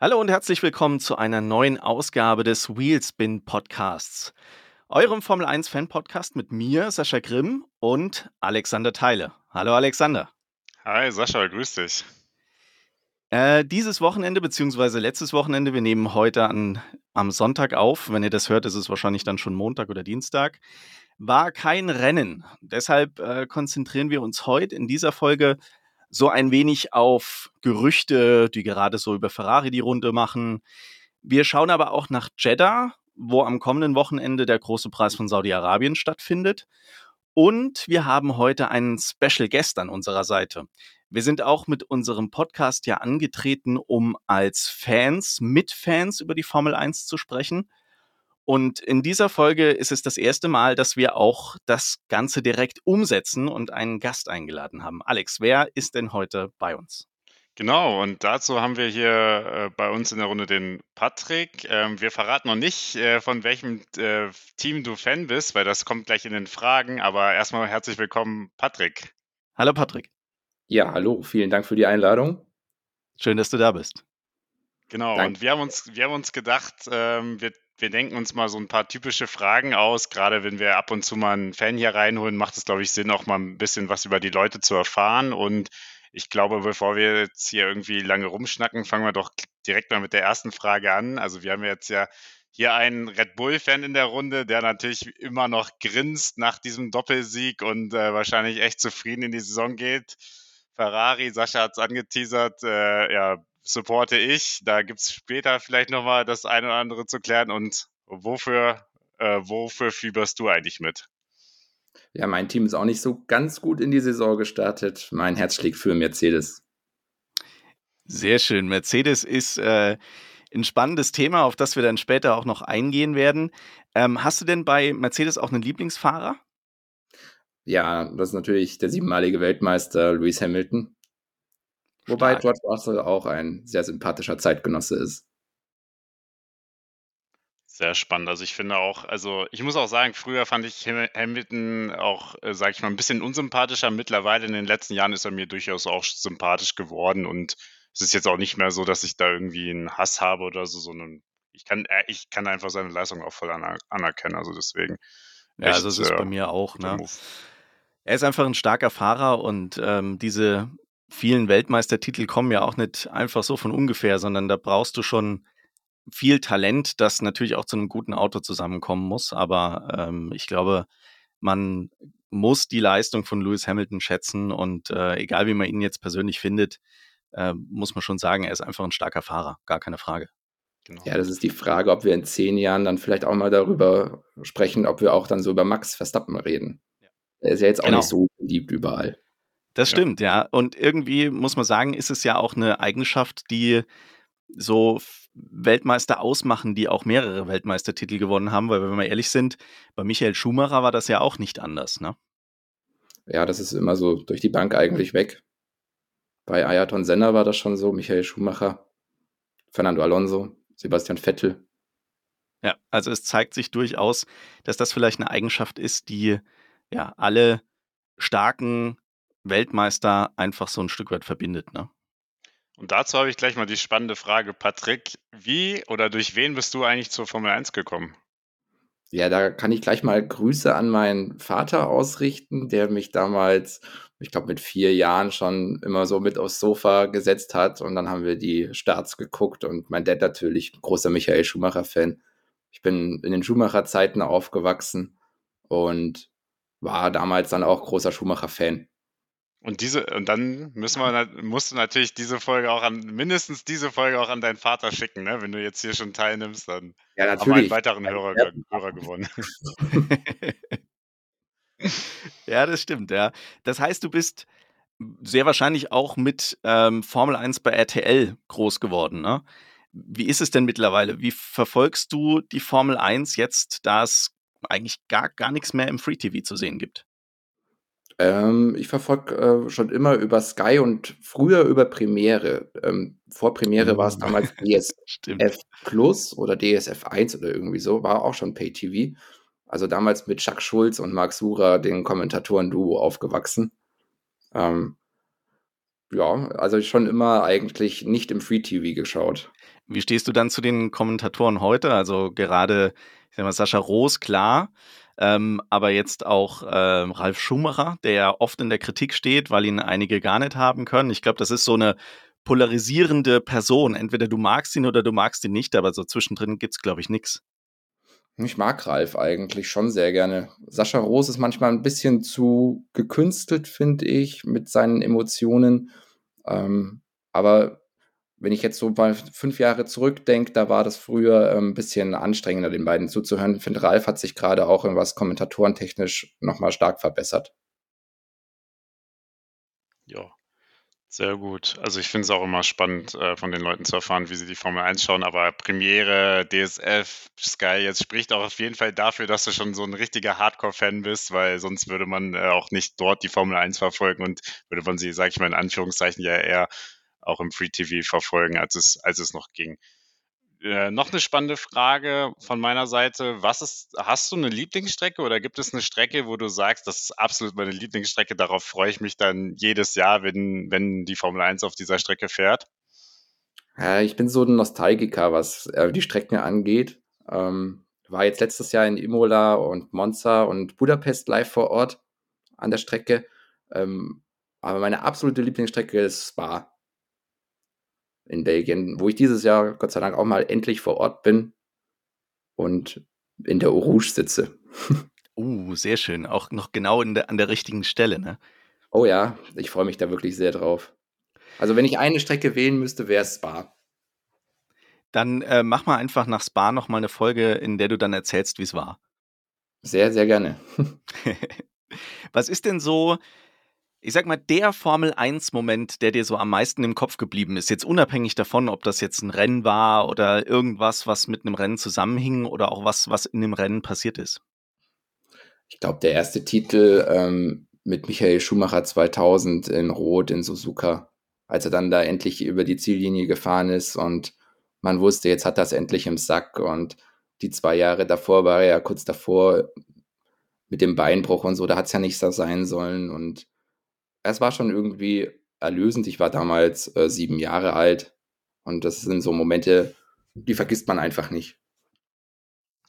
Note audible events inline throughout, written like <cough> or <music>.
Hallo und herzlich willkommen zu einer neuen Ausgabe des Wheelspin Podcasts. Eurem Formel 1 Fan Podcast mit mir, Sascha Grimm und Alexander Teile. Hallo Alexander. Hi Sascha, grüß dich. Äh, dieses Wochenende, beziehungsweise letztes Wochenende, wir nehmen heute an, am Sonntag auf. Wenn ihr das hört, ist es wahrscheinlich dann schon Montag oder Dienstag. War kein Rennen. Deshalb äh, konzentrieren wir uns heute in dieser Folge so ein wenig auf Gerüchte, die gerade so über Ferrari die Runde machen. Wir schauen aber auch nach Jeddah, wo am kommenden Wochenende der große Preis von Saudi-Arabien stattfindet. Und wir haben heute einen Special Guest an unserer Seite. Wir sind auch mit unserem Podcast ja angetreten, um als Fans, mit Fans über die Formel 1 zu sprechen. Und in dieser Folge ist es das erste Mal, dass wir auch das Ganze direkt umsetzen und einen Gast eingeladen haben. Alex, wer ist denn heute bei uns? Genau, und dazu haben wir hier äh, bei uns in der Runde den Patrick. Ähm, wir verraten noch nicht, äh, von welchem äh, Team du Fan bist, weil das kommt gleich in den Fragen. Aber erstmal herzlich willkommen, Patrick. Hallo, Patrick. Ja, hallo, vielen Dank für die Einladung. Schön, dass du da bist. Genau, Danke. und wir haben uns, wir haben uns gedacht, ähm, wir, wir denken uns mal so ein paar typische Fragen aus. Gerade wenn wir ab und zu mal einen Fan hier reinholen, macht es, glaube ich, Sinn, auch mal ein bisschen was über die Leute zu erfahren. Und ich glaube, bevor wir jetzt hier irgendwie lange rumschnacken, fangen wir doch direkt mal mit der ersten Frage an. Also wir haben jetzt ja hier einen Red Bull-Fan in der Runde, der natürlich immer noch grinst nach diesem Doppelsieg und äh, wahrscheinlich echt zufrieden in die Saison geht. Ferrari, Sascha hat es angeteasert, äh, ja, supporte ich. Da gibt es später vielleicht nochmal das eine oder andere zu klären. Und wofür, äh, wofür fieberst du eigentlich mit? Ja, mein Team ist auch nicht so ganz gut in die Saison gestartet. Mein Herz schlägt für Mercedes. Sehr schön. Mercedes ist äh, ein spannendes Thema, auf das wir dann später auch noch eingehen werden. Ähm, hast du denn bei Mercedes auch einen Lieblingsfahrer? Ja, das ist natürlich der siebenmalige Weltmeister Lewis Hamilton. Wobei Stark. George Russell auch ein sehr sympathischer Zeitgenosse ist. Sehr spannend. Also ich finde auch, also ich muss auch sagen, früher fand ich Hamilton auch, äh, sage ich mal, ein bisschen unsympathischer. Mittlerweile in den letzten Jahren ist er mir durchaus auch sympathisch geworden und es ist jetzt auch nicht mehr so, dass ich da irgendwie einen Hass habe oder so, sondern ich kann, äh, ich kann einfach seine Leistung auch voll anerkennen. Also deswegen. Ja, also es ist äh, bei mir auch. Ne? Er ist einfach ein starker Fahrer und ähm, diese vielen Weltmeistertitel kommen ja auch nicht einfach so von ungefähr, sondern da brauchst du schon viel Talent, das natürlich auch zu einem guten Auto zusammenkommen muss. Aber ähm, ich glaube, man muss die Leistung von Lewis Hamilton schätzen und äh, egal wie man ihn jetzt persönlich findet, äh, muss man schon sagen, er ist einfach ein starker Fahrer, gar keine Frage. Genau. Ja, das ist die Frage, ob wir in zehn Jahren dann vielleicht auch mal darüber sprechen, ob wir auch dann so über Max Verstappen reden. Er ist ja jetzt auch genau. nicht so beliebt überall. Das stimmt, ja. ja. Und irgendwie muss man sagen, ist es ja auch eine Eigenschaft, die so Weltmeister ausmachen, die auch mehrere Weltmeistertitel gewonnen haben, weil wenn wir ehrlich sind, bei Michael Schumacher war das ja auch nicht anders, ne? Ja, das ist immer so durch die Bank eigentlich weg. Bei Ayrton Senna war das schon so, Michael Schumacher, Fernando Alonso, Sebastian Vettel. Ja, also es zeigt sich durchaus, dass das vielleicht eine Eigenschaft ist, die ja, alle starken Weltmeister einfach so ein Stück weit verbindet, ne? Und dazu habe ich gleich mal die spannende Frage, Patrick. Wie oder durch wen bist du eigentlich zur Formel 1 gekommen? Ja, da kann ich gleich mal Grüße an meinen Vater ausrichten, der mich damals, ich glaube, mit vier Jahren schon immer so mit aufs Sofa gesetzt hat. Und dann haben wir die Starts geguckt und mein Dad natürlich, großer Michael Schumacher-Fan. Ich bin in den Schumacher-Zeiten aufgewachsen und war damals dann auch großer Schumacher-Fan. Und diese, und dann müssen wir, musst du natürlich diese Folge auch an, mindestens diese Folge auch an deinen Vater schicken, ne? Wenn du jetzt hier schon teilnimmst, dann ja, natürlich. haben wir einen weiteren Hörer, Hörer gewonnen. <laughs> ja, das stimmt, ja. Das heißt, du bist sehr wahrscheinlich auch mit ähm, Formel 1 bei RTL groß geworden, ne? Wie ist es denn mittlerweile? Wie verfolgst du die Formel 1 jetzt, da es eigentlich gar, gar nichts mehr im Free TV zu sehen gibt? Ähm, ich verfolge äh, schon immer über Sky und früher über Premiere. Ähm, vor Premiere war es oh. damals <laughs> DSF Plus oder DSF 1 oder irgendwie so, war auch schon Pay TV. Also damals mit Chuck Schulz und Marc Sura, den Kommentatoren-Duo, aufgewachsen. Ähm, ja, also schon immer eigentlich nicht im Free TV geschaut. Wie stehst du dann zu den Kommentatoren heute? Also gerade, ich sag mal, Sascha Roos, klar, ähm, aber jetzt auch ähm, Ralf Schumacher, der ja oft in der Kritik steht, weil ihn einige gar nicht haben können. Ich glaube, das ist so eine polarisierende Person. Entweder du magst ihn oder du magst ihn nicht, aber so zwischendrin gibt es, glaube ich, nichts. Ich mag Ralf eigentlich schon sehr gerne. Sascha Roos ist manchmal ein bisschen zu gekünstelt, finde ich, mit seinen Emotionen. Ähm, aber wenn ich jetzt so mal fünf Jahre zurückdenke, da war das früher ein ähm, bisschen anstrengender, den beiden zuzuhören. Ich finde, Ralf hat sich gerade auch irgendwas kommentatorentechnisch nochmal stark verbessert. Ja, sehr gut. Also ich finde es auch immer spannend, äh, von den Leuten zu erfahren, wie sie die Formel 1 schauen. Aber Premiere, DSF, Sky, jetzt spricht auch auf jeden Fall dafür, dass du schon so ein richtiger Hardcore-Fan bist, weil sonst würde man äh, auch nicht dort die Formel 1 verfolgen und würde man sie, sag ich mal in Anführungszeichen, ja eher auch im Free TV verfolgen, als es, als es noch ging. Äh, noch eine spannende Frage von meiner Seite. Was ist, hast du eine Lieblingsstrecke oder gibt es eine Strecke, wo du sagst, das ist absolut meine Lieblingsstrecke, darauf freue ich mich dann jedes Jahr, wenn, wenn die Formel 1 auf dieser Strecke fährt? Ja, ich bin so ein Nostalgiker, was äh, die Strecken angeht. Ähm, war jetzt letztes Jahr in Imola und Monza und Budapest live vor Ort an der Strecke. Ähm, aber meine absolute Lieblingsstrecke ist Spa in Belgien, wo ich dieses Jahr Gott sei Dank auch mal endlich vor Ort bin und in der Rouge sitze. <laughs> Uh, sehr schön. Auch noch genau der, an der richtigen Stelle, ne? Oh ja, ich freue mich da wirklich sehr drauf. Also wenn ich eine Strecke wählen müsste, wäre es Spa. Dann äh, mach mal einfach nach Spa noch mal eine Folge, in der du dann erzählst, wie es war. Sehr, sehr gerne. <laughs> Was ist denn so ich sag mal, der Formel 1-Moment, der dir so am meisten im Kopf geblieben ist, jetzt unabhängig davon, ob das jetzt ein Rennen war oder irgendwas, was mit einem Rennen zusammenhing oder auch was, was in dem Rennen passiert ist? Ich glaube, der erste Titel ähm, mit Michael Schumacher 2000 in Rot in Suzuka, als er dann da endlich über die Ziellinie gefahren ist und man wusste, jetzt hat es endlich im Sack und die zwei Jahre davor war er ja kurz davor mit dem Beinbruch und so, da hat es ja nicht so sein sollen und es war schon irgendwie erlösend. Ich war damals äh, sieben Jahre alt und das sind so Momente, die vergisst man einfach nicht.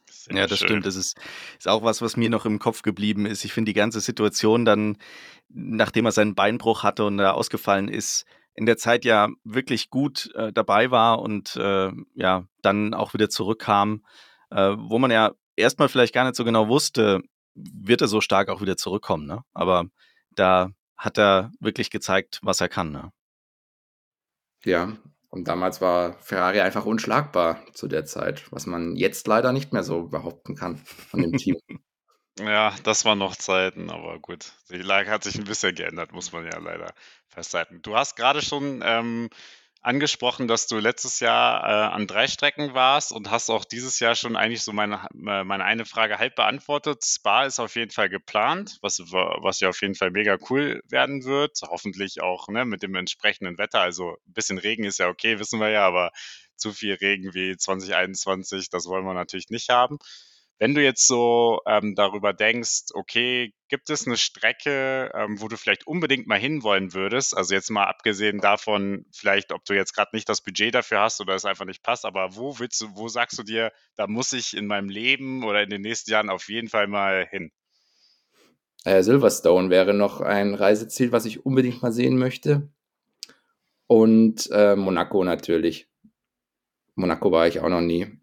Sehr ja, das schön. stimmt. Das ist, ist auch was, was mir noch im Kopf geblieben ist. Ich finde die ganze Situation dann, nachdem er seinen Beinbruch hatte und da ausgefallen ist, in der Zeit ja wirklich gut äh, dabei war und äh, ja, dann auch wieder zurückkam, äh, wo man ja erstmal vielleicht gar nicht so genau wusste, wird er so stark auch wieder zurückkommen. Ne? Aber da hat er wirklich gezeigt, was er kann. Ne? Ja, und damals war Ferrari einfach unschlagbar zu der Zeit, was man jetzt leider nicht mehr so behaupten kann von dem Team. <laughs> ja, das waren noch Zeiten, aber gut. Die Lage hat sich ein bisschen geändert, muss man ja leider festhalten. Du hast gerade schon ähm, angesprochen, dass du letztes Jahr äh, an drei Strecken warst und hast auch dieses Jahr schon eigentlich so meine, äh, meine eine Frage halb beantwortet. Spa ist auf jeden Fall geplant, was, was ja auf jeden Fall mega cool werden wird. Hoffentlich auch ne, mit dem entsprechenden Wetter. Also ein bisschen Regen ist ja okay, wissen wir ja, aber zu viel Regen wie 2021, das wollen wir natürlich nicht haben. Wenn du jetzt so ähm, darüber denkst, okay, gibt es eine Strecke, ähm, wo du vielleicht unbedingt mal hinwollen würdest? Also jetzt mal abgesehen davon, vielleicht, ob du jetzt gerade nicht das Budget dafür hast oder es einfach nicht passt, aber wo willst du, wo sagst du dir, da muss ich in meinem Leben oder in den nächsten Jahren auf jeden Fall mal hin? Äh, Silverstone wäre noch ein Reiseziel, was ich unbedingt mal sehen möchte. Und äh, Monaco natürlich. Monaco war ich auch noch nie.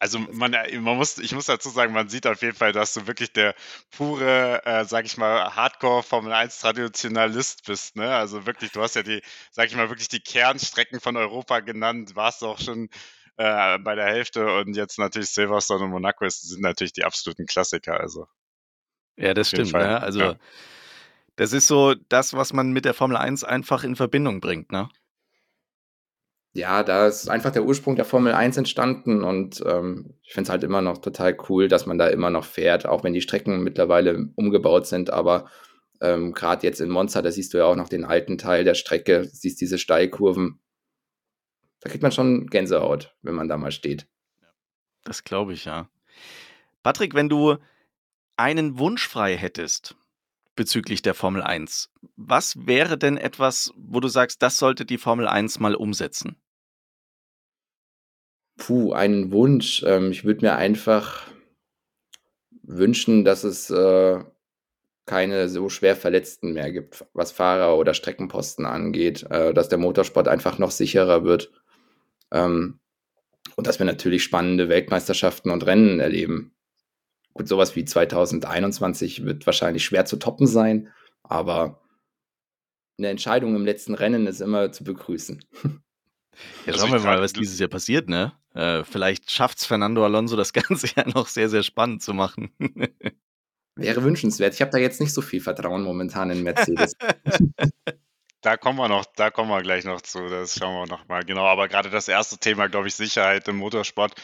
Also man, äh, man muss, ich muss dazu sagen, man sieht auf jeden Fall, dass du wirklich der pure, äh, sag ich mal, Hardcore Formel 1 Traditionalist bist, ne? Also wirklich, du hast ja die, sag ich mal, wirklich die Kernstrecken von Europa genannt, warst auch schon äh, bei der Hälfte und jetzt natürlich Silverstone und Monaco sind natürlich die absoluten Klassiker, also. Ja, das stimmt, ne? Also ja. das ist so das, was man mit der Formel 1 einfach in Verbindung bringt, ne? Ja, da ist einfach der Ursprung der Formel 1 entstanden und ähm, ich finde es halt immer noch total cool, dass man da immer noch fährt, auch wenn die Strecken mittlerweile umgebaut sind, aber ähm, gerade jetzt in Monza, da siehst du ja auch noch den alten Teil der Strecke, siehst diese Steilkurven. Da kriegt man schon Gänsehaut, wenn man da mal steht. Das glaube ich, ja. Patrick, wenn du einen Wunsch frei hättest bezüglich der Formel 1, was wäre denn etwas, wo du sagst, das sollte die Formel 1 mal umsetzen? Puh, einen Wunsch. Ähm, ich würde mir einfach wünschen, dass es äh, keine so schwer Verletzten mehr gibt, was Fahrer oder Streckenposten angeht, äh, dass der Motorsport einfach noch sicherer wird. Ähm, und dass wir natürlich spannende Weltmeisterschaften und Rennen erleben. Gut, sowas wie 2021 wird wahrscheinlich schwer zu toppen sein, aber eine Entscheidung im letzten Rennen ist immer zu begrüßen. <laughs> Ja, also schauen wir mal, was dieses Jahr passiert, ne? Äh, vielleicht schafft es Fernando Alonso das <laughs> Ganze ja noch sehr, sehr spannend zu machen. <laughs> Wäre wünschenswert. Ich habe da jetzt nicht so viel Vertrauen momentan in Mercedes. <laughs> Da kommen wir noch, da kommen wir gleich noch zu. Das schauen wir noch mal genau. Aber gerade das erste Thema, glaube ich, Sicherheit im Motorsport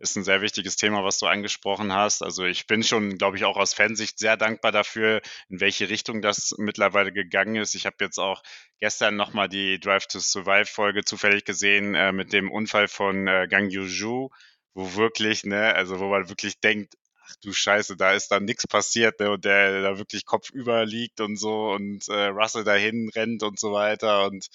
ist ein sehr wichtiges Thema, was du angesprochen hast. Also ich bin schon, glaube ich, auch aus Fansicht sehr dankbar dafür, in welche Richtung das mittlerweile gegangen ist. Ich habe jetzt auch gestern nochmal die Drive to Survive Folge zufällig gesehen äh, mit dem Unfall von äh, Gang Yuju, wo wirklich, ne, also wo man wirklich denkt, ach du Scheiße, da ist dann nichts passiert, ne, und der da wirklich kopfüber liegt und so und äh, Russell dahin rennt und so weiter und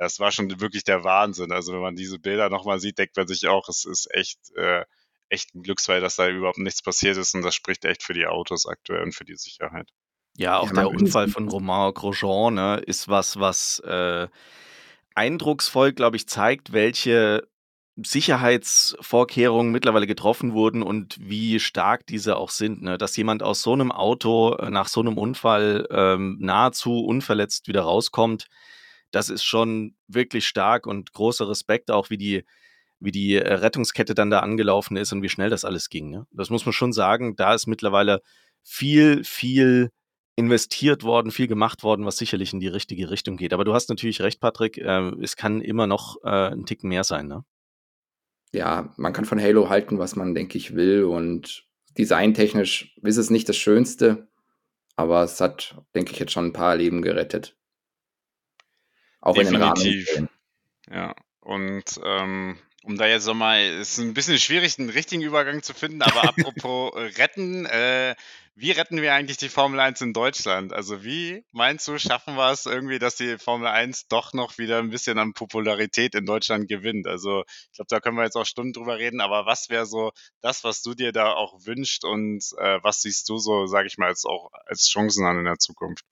das war schon wirklich der Wahnsinn. Also wenn man diese Bilder nochmal sieht, denkt man sich auch, es ist echt, äh, echt ein Glücksfall, dass da überhaupt nichts passiert ist und das spricht echt für die Autos aktuell und für die Sicherheit. Ja, auch ja, der Unfall von Romain Grosjean ne, ist was, was äh, eindrucksvoll, glaube ich, zeigt, welche Sicherheitsvorkehrungen mittlerweile getroffen wurden und wie stark diese auch sind. Ne? Dass jemand aus so einem Auto äh, nach so einem Unfall ähm, nahezu unverletzt wieder rauskommt, das ist schon wirklich stark und großer Respekt auch, wie die, wie die äh, Rettungskette dann da angelaufen ist und wie schnell das alles ging. Ne? Das muss man schon sagen. Da ist mittlerweile viel, viel investiert worden, viel gemacht worden, was sicherlich in die richtige Richtung geht. Aber du hast natürlich recht, Patrick. Äh, es kann immer noch äh, ein Ticken mehr sein. Ne? Ja, man kann von Halo halten, was man, denke ich, will. Und designtechnisch ist es nicht das Schönste, aber es hat, denke ich, jetzt schon ein paar Leben gerettet. Auch Definitiv. in den Rahmen. Ja, und ähm, um da jetzt nochmal, ist ein bisschen schwierig, einen richtigen Übergang zu finden, aber <laughs> apropos retten, äh, wie retten wir eigentlich die Formel 1 in Deutschland? Also wie meinst du, schaffen wir es irgendwie, dass die Formel 1 doch noch wieder ein bisschen an Popularität in Deutschland gewinnt? Also ich glaube, da können wir jetzt auch Stunden drüber reden, aber was wäre so das, was du dir da auch wünscht und äh, was siehst du so, sage ich mal, als auch als Chancen an in der Zukunft?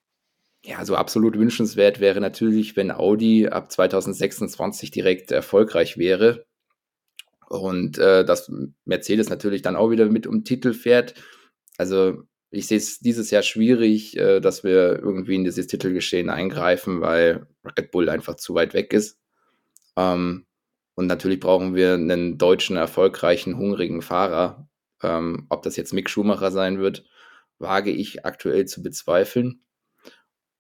Ja, so absolut wünschenswert wäre natürlich, wenn Audi ab 2026 direkt erfolgreich wäre und äh, dass Mercedes natürlich dann auch wieder mit um Titel fährt. Also ich sehe es dieses Jahr schwierig, äh, dass wir irgendwie in dieses Titelgeschehen eingreifen, weil Red Bull einfach zu weit weg ist. Ähm, und natürlich brauchen wir einen deutschen, erfolgreichen, hungrigen Fahrer. Ähm, ob das jetzt Mick Schumacher sein wird, wage ich aktuell zu bezweifeln.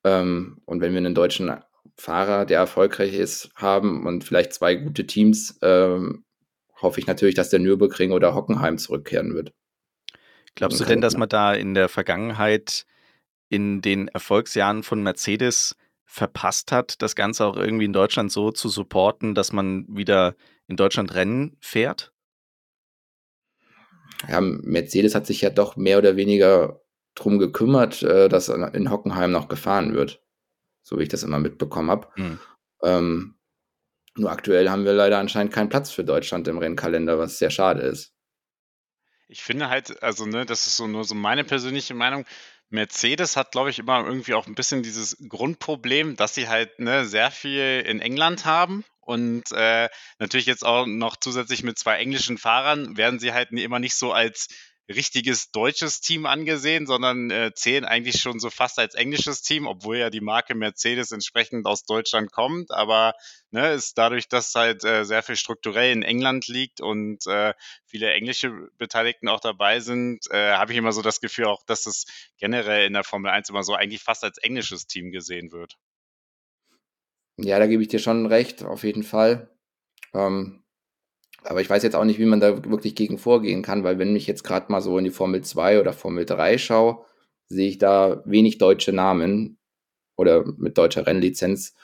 Ähm, und wenn wir einen deutschen Fahrer, der erfolgreich ist, haben und vielleicht zwei gute Teams, ähm, hoffe ich natürlich, dass der Nürburgring oder Hockenheim zurückkehren wird. Glaubst du denn, dass man da in der Vergangenheit in den Erfolgsjahren von Mercedes verpasst hat, das Ganze auch irgendwie in Deutschland so zu supporten, dass man wieder in Deutschland Rennen fährt? Ja, Mercedes hat sich ja doch mehr oder weniger drum gekümmert, äh, dass in Hockenheim noch gefahren wird. So wie ich das immer mitbekommen habe. Mhm. Ähm, nur aktuell haben wir leider anscheinend keinen Platz für Deutschland im Rennkalender, was sehr schade ist. Ich finde halt, also ne, das ist so nur so meine persönliche Meinung. Mercedes hat, glaube ich, immer irgendwie auch ein bisschen dieses Grundproblem, dass sie halt ne, sehr viel in England haben und äh, natürlich jetzt auch noch zusätzlich mit zwei englischen Fahrern werden sie halt immer nicht so als richtiges deutsches Team angesehen, sondern äh, zählen eigentlich schon so fast als englisches Team, obwohl ja die Marke Mercedes entsprechend aus Deutschland kommt. Aber ne, ist dadurch, dass halt äh, sehr viel strukturell in England liegt und äh, viele englische Beteiligten auch dabei sind, äh, habe ich immer so das Gefühl auch, dass es generell in der Formel 1 immer so eigentlich fast als englisches Team gesehen wird. Ja, da gebe ich dir schon recht, auf jeden Fall. Ähm, aber ich weiß jetzt auch nicht, wie man da wirklich gegen vorgehen kann, weil wenn ich jetzt gerade mal so in die Formel 2 oder Formel 3 schaue, sehe ich da wenig deutsche Namen oder mit deutscher Rennlizenz,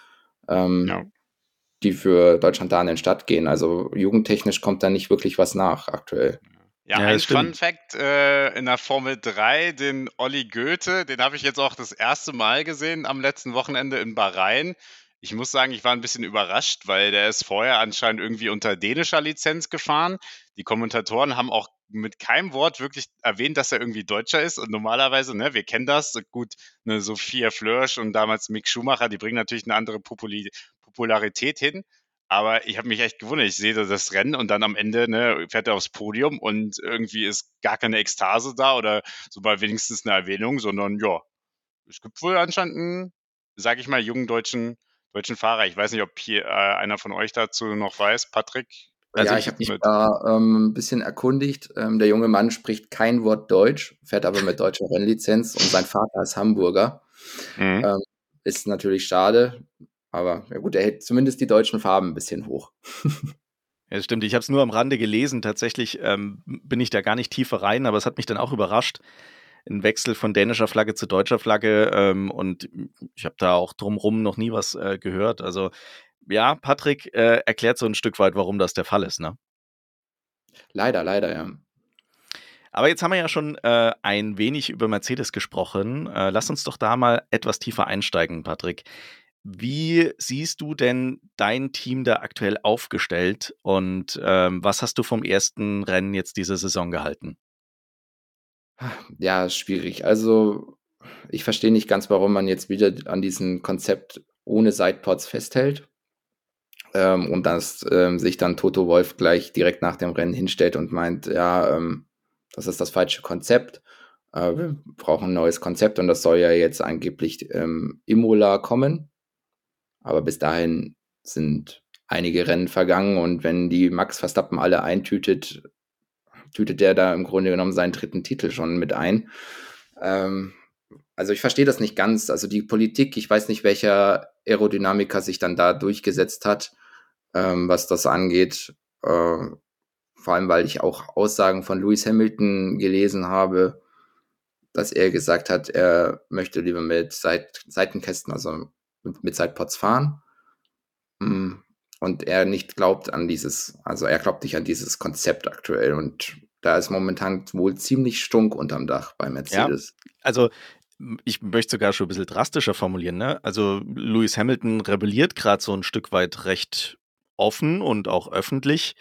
ähm, ja. die für Deutschland da in den Start gehen. Also jugendtechnisch kommt da nicht wirklich was nach aktuell. Ja, ja ein Fun Fact äh, in der Formel 3, den Olli Goethe, den habe ich jetzt auch das erste Mal gesehen am letzten Wochenende in Bahrain ich muss sagen, ich war ein bisschen überrascht, weil der ist vorher anscheinend irgendwie unter dänischer Lizenz gefahren. Die Kommentatoren haben auch mit keinem Wort wirklich erwähnt, dass er irgendwie Deutscher ist. Und normalerweise, ne, wir kennen das, gut, eine Sophia Flörsch und damals Mick Schumacher, die bringen natürlich eine andere Populi Popularität hin. Aber ich habe mich echt gewundert. Ich sehe das Rennen und dann am Ende ne, fährt er aufs Podium und irgendwie ist gar keine Ekstase da oder so mal wenigstens eine Erwähnung, sondern ja, es gibt wohl anscheinend einen, sage ich mal, jungen deutschen deutschen Fahrer. Ich weiß nicht, ob hier äh, einer von euch dazu noch weiß, Patrick. Also ja, ich, habe mich da ähm, ein bisschen erkundigt. Ähm, der junge Mann spricht kein Wort Deutsch, fährt aber mit deutscher Rennlizenz und sein Vater ist Hamburger. Mhm. Ähm, ist natürlich schade, aber ja gut, er hält zumindest die deutschen Farben ein bisschen hoch. <laughs> Ja, stimmt. Ich habe es nur am Rande gelesen. Tatsächlich ähm, bin ich da gar nicht tiefer rein, aber es hat mich dann auch überrascht, ein Wechsel von dänischer Flagge zu deutscher Flagge ähm, und ich habe da auch drumrum noch nie was äh, gehört. Also ja, Patrick äh, erklärt so ein Stück weit, warum das der Fall ist, ne? Leider, leider, ja. Aber jetzt haben wir ja schon äh, ein wenig über Mercedes gesprochen. Äh, lass uns doch da mal etwas tiefer einsteigen, Patrick. Wie siehst du denn dein Team da aktuell aufgestellt und ähm, was hast du vom ersten Rennen jetzt diese Saison gehalten? Ja, schwierig. Also, ich verstehe nicht ganz, warum man jetzt wieder an diesem Konzept ohne Sidepods festhält. Ähm, und dass ähm, sich dann Toto Wolf gleich direkt nach dem Rennen hinstellt und meint, ja, ähm, das ist das falsche Konzept. Äh, wir brauchen ein neues Konzept und das soll ja jetzt angeblich ähm, Imola kommen. Aber bis dahin sind einige Rennen vergangen und wenn die Max Verstappen alle eintütet, tütet der da im Grunde genommen seinen dritten Titel schon mit ein. Ähm, also ich verstehe das nicht ganz. Also die Politik, ich weiß nicht, welcher Aerodynamiker sich dann da durchgesetzt hat, ähm, was das angeht. Äh, vor allem, weil ich auch Aussagen von Lewis Hamilton gelesen habe, dass er gesagt hat, er möchte lieber mit Seit Seitenkästen, also mit, mit Sidepods fahren. Mm, und er nicht glaubt an dieses, also er glaubt nicht an dieses Konzept aktuell und da ist momentan wohl ziemlich stunk unterm Dach bei Mercedes. Ja, also ich möchte sogar schon ein bisschen drastischer formulieren, ne? Also Lewis Hamilton rebelliert gerade so ein Stück weit recht offen und auch öffentlich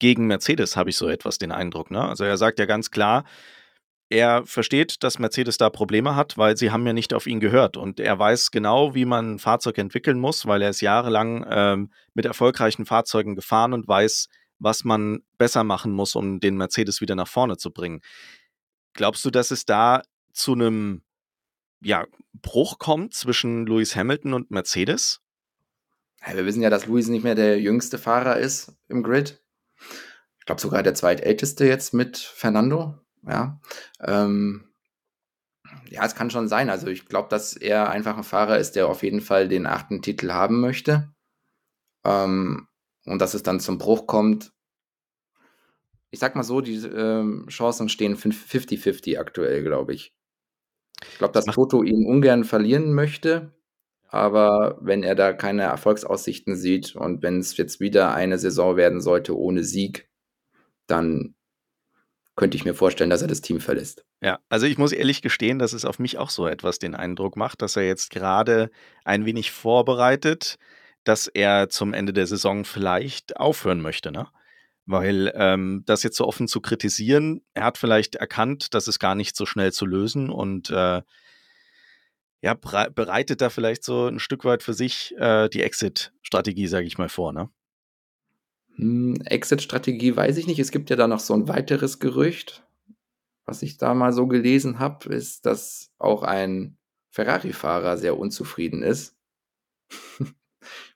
gegen Mercedes, habe ich so etwas den Eindruck, ne? Also er sagt ja ganz klar, er versteht, dass Mercedes da Probleme hat, weil sie haben ja nicht auf ihn gehört. Und er weiß genau, wie man ein Fahrzeug entwickeln muss, weil er ist jahrelang ähm, mit erfolgreichen Fahrzeugen gefahren und weiß, was man besser machen muss, um den Mercedes wieder nach vorne zu bringen. Glaubst du, dass es da zu einem ja, Bruch kommt zwischen Lewis Hamilton und Mercedes? Ja, wir wissen ja, dass Lewis nicht mehr der jüngste Fahrer ist im Grid. Ich glaube sogar der zweitälteste jetzt mit Fernando. Ja, ähm, ja, es kann schon sein. Also ich glaube, dass er einfach ein Fahrer ist, der auf jeden Fall den achten Titel haben möchte. Ähm, und dass es dann zum Bruch kommt. Ich sag mal so, die ähm, Chancen stehen 50-50 aktuell, glaube ich. Ich glaube, dass Toto ihn ungern verlieren möchte, aber wenn er da keine Erfolgsaussichten sieht und wenn es jetzt wieder eine Saison werden sollte ohne Sieg, dann könnte ich mir vorstellen, dass er das Team verlässt. Ja, also ich muss ehrlich gestehen, dass es auf mich auch so etwas den Eindruck macht, dass er jetzt gerade ein wenig vorbereitet, dass er zum Ende der Saison vielleicht aufhören möchte, ne? Weil ähm, das jetzt so offen zu kritisieren, er hat vielleicht erkannt, dass es gar nicht so schnell zu lösen und äh, ja, bereitet da vielleicht so ein Stück weit für sich äh, die Exit-Strategie, sage ich mal, vor, ne? Hm, Exit-Strategie weiß ich nicht. Es gibt ja da noch so ein weiteres Gerücht, was ich da mal so gelesen habe, ist, dass auch ein Ferrari-Fahrer sehr unzufrieden ist. <laughs>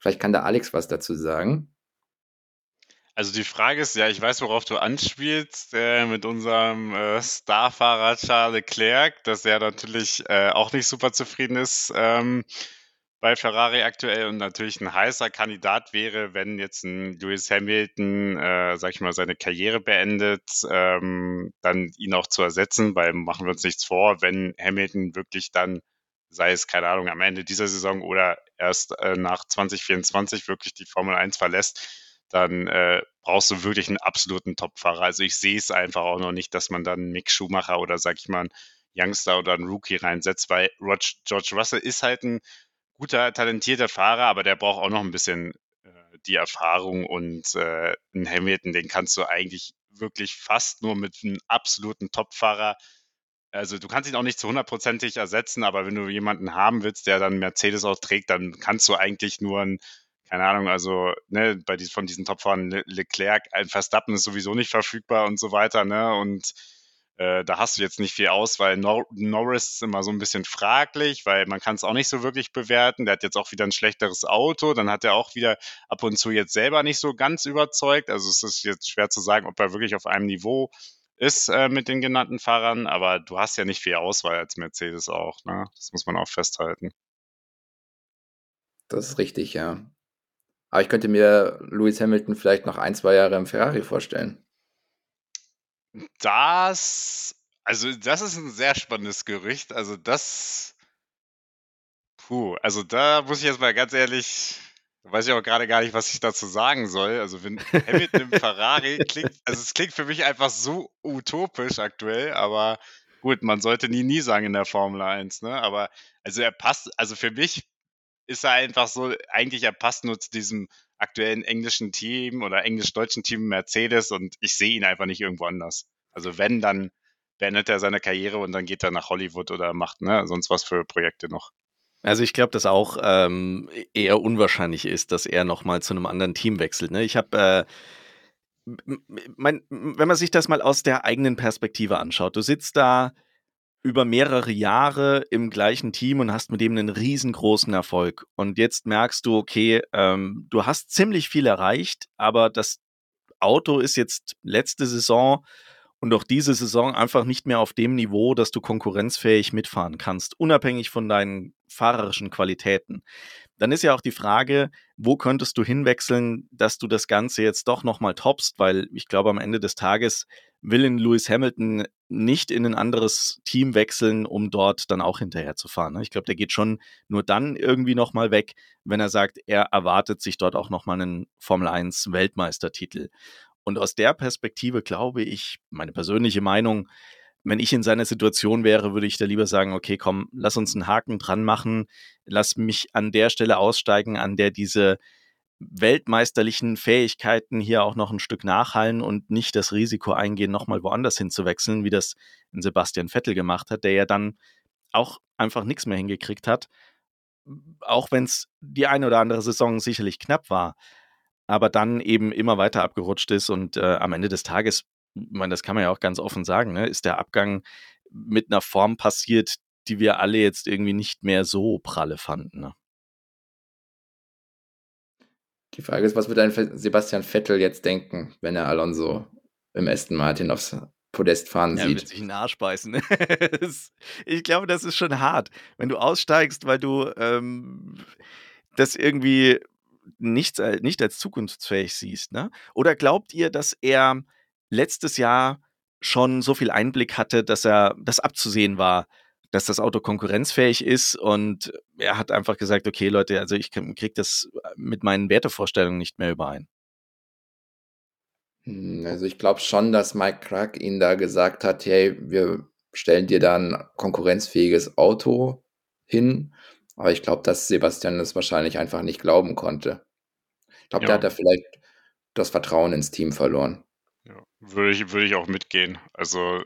Vielleicht kann der Alex was dazu sagen. Also die Frage ist, ja, ich weiß, worauf du anspielst, äh, mit unserem äh, Starfahrer Charles Leclerc, dass er natürlich äh, auch nicht super zufrieden ist ähm, bei Ferrari aktuell und natürlich ein heißer Kandidat wäre, wenn jetzt ein Lewis Hamilton, äh, sag ich mal, seine Karriere beendet, ähm, dann ihn auch zu ersetzen, weil machen wir uns nichts vor, wenn Hamilton wirklich dann, sei es, keine Ahnung, am Ende dieser Saison oder erst äh, nach 2024 wirklich die Formel 1 verlässt, dann äh, brauchst du wirklich einen absoluten Topfahrer. Also ich sehe es einfach auch noch nicht, dass man dann Mick Schumacher oder sag ich mal einen Youngster oder einen Rookie reinsetzt, weil George Russell ist halt ein guter, talentierter Fahrer, aber der braucht auch noch ein bisschen äh, die Erfahrung und äh, einen Hamilton, den kannst du eigentlich wirklich fast nur mit einem absoluten Topfahrer also du kannst ihn auch nicht zu hundertprozentig ersetzen, aber wenn du jemanden haben willst, der dann Mercedes auch trägt, dann kannst du eigentlich nur ein, keine Ahnung, also ne, bei dies, von diesen Topfahrern Le Leclerc, ein Verstappen ist sowieso nicht verfügbar und so weiter, ne? Und äh, da hast du jetzt nicht viel aus, weil Nor Norris ist immer so ein bisschen fraglich, weil man kann es auch nicht so wirklich bewerten. Der hat jetzt auch wieder ein schlechteres Auto, dann hat er auch wieder ab und zu jetzt selber nicht so ganz überzeugt. Also es ist jetzt schwer zu sagen, ob er wirklich auf einem Niveau ist äh, mit den genannten Fahrern, aber du hast ja nicht viel Auswahl als Mercedes auch. Ne? Das muss man auch festhalten. Das ist richtig, ja. Aber ich könnte mir Lewis Hamilton vielleicht noch ein, zwei Jahre im Ferrari vorstellen. Das, also das ist ein sehr spannendes Gerücht. Also das, puh, also da muss ich jetzt mal ganz ehrlich, weiß ich auch gerade gar nicht, was ich dazu sagen soll. Also wenn Hamilton im Ferrari klingt, also es klingt für mich einfach so utopisch aktuell, aber gut, man sollte nie, nie sagen in der Formel 1, ne? Aber also er passt, also für mich ist er einfach so, eigentlich er passt nur zu diesem aktuellen englischen Team oder englisch-deutschen Team Mercedes und ich sehe ihn einfach nicht irgendwo anders. Also wenn, dann beendet er seine Karriere und dann geht er nach Hollywood oder macht ne, sonst was für Projekte noch. Also ich glaube, dass auch ähm, eher unwahrscheinlich ist, dass er nochmal zu einem anderen Team wechselt. Ne? Ich habe, äh, wenn man sich das mal aus der eigenen Perspektive anschaut, du sitzt da über mehrere Jahre im gleichen Team und hast mit dem einen riesengroßen Erfolg. Und jetzt merkst du, okay, ähm, du hast ziemlich viel erreicht, aber das Auto ist jetzt letzte Saison und auch diese Saison einfach nicht mehr auf dem Niveau, dass du konkurrenzfähig mitfahren kannst, unabhängig von deinen fahrerischen Qualitäten. Dann ist ja auch die Frage, wo könntest du hinwechseln, dass du das Ganze jetzt doch nochmal toppst, weil ich glaube, am Ende des Tages will in Lewis Hamilton nicht in ein anderes Team wechseln, um dort dann auch hinterher zu fahren. Ne? Ich glaube, der geht schon nur dann irgendwie nochmal weg, wenn er sagt, er erwartet sich dort auch nochmal einen Formel 1 Weltmeistertitel. Und aus der Perspektive glaube ich, meine persönliche Meinung, wenn ich in seiner Situation wäre, würde ich da lieber sagen, okay, komm, lass uns einen Haken dran machen, lass mich an der Stelle aussteigen, an der diese weltmeisterlichen Fähigkeiten hier auch noch ein Stück nachhallen und nicht das Risiko eingehen, nochmal woanders hinzuwechseln, wie das in Sebastian Vettel gemacht hat, der ja dann auch einfach nichts mehr hingekriegt hat, auch wenn es die eine oder andere Saison sicherlich knapp war aber dann eben immer weiter abgerutscht ist und äh, am Ende des Tages, ich meine, das kann man ja auch ganz offen sagen, ne, ist der Abgang mit einer Form passiert, die wir alle jetzt irgendwie nicht mehr so pralle fanden. Ne? Die Frage ist, was wird ein Sebastian Vettel jetzt denken, wenn er Alonso im Aston Martin aufs Podest fahren ja, sieht? Er wird sich einen Arsch beißen. <laughs> ich glaube, das ist schon hart, wenn du aussteigst, weil du ähm, das irgendwie nicht, nicht als zukunftsfähig siehst. Ne? Oder glaubt ihr, dass er letztes Jahr schon so viel Einblick hatte, dass er das abzusehen war, dass das Auto konkurrenzfähig ist und er hat einfach gesagt, okay Leute, also ich kriege das mit meinen Wertevorstellungen nicht mehr überein. Hm, also ich glaube schon, dass Mike Crack ihn da gesagt hat, hey, wir stellen dir da ein konkurrenzfähiges Auto hin aber ich glaube, dass Sebastian es wahrscheinlich einfach nicht glauben konnte. Ich glaube, der hat da vielleicht das Vertrauen ins Team verloren. Ja, würde ich, würde ich auch mitgehen. Also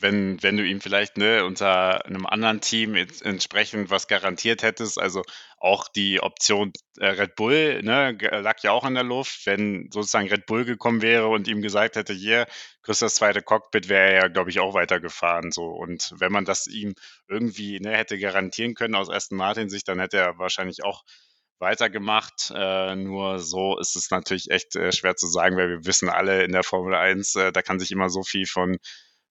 wenn, wenn du ihm vielleicht ne, unter einem anderen Team entsprechend was garantiert hättest, also auch die Option äh, Red Bull ne, lag ja auch in der Luft, wenn sozusagen Red Bull gekommen wäre und ihm gesagt hätte, hier, kriegst das zweite Cockpit, wäre er ja, glaube ich, auch weitergefahren. So. Und wenn man das ihm irgendwie ne, hätte garantieren können aus Aston Martin Sicht, dann hätte er wahrscheinlich auch weitergemacht. Äh, nur so ist es natürlich echt äh, schwer zu sagen, weil wir wissen alle in der Formel 1, äh, da kann sich immer so viel von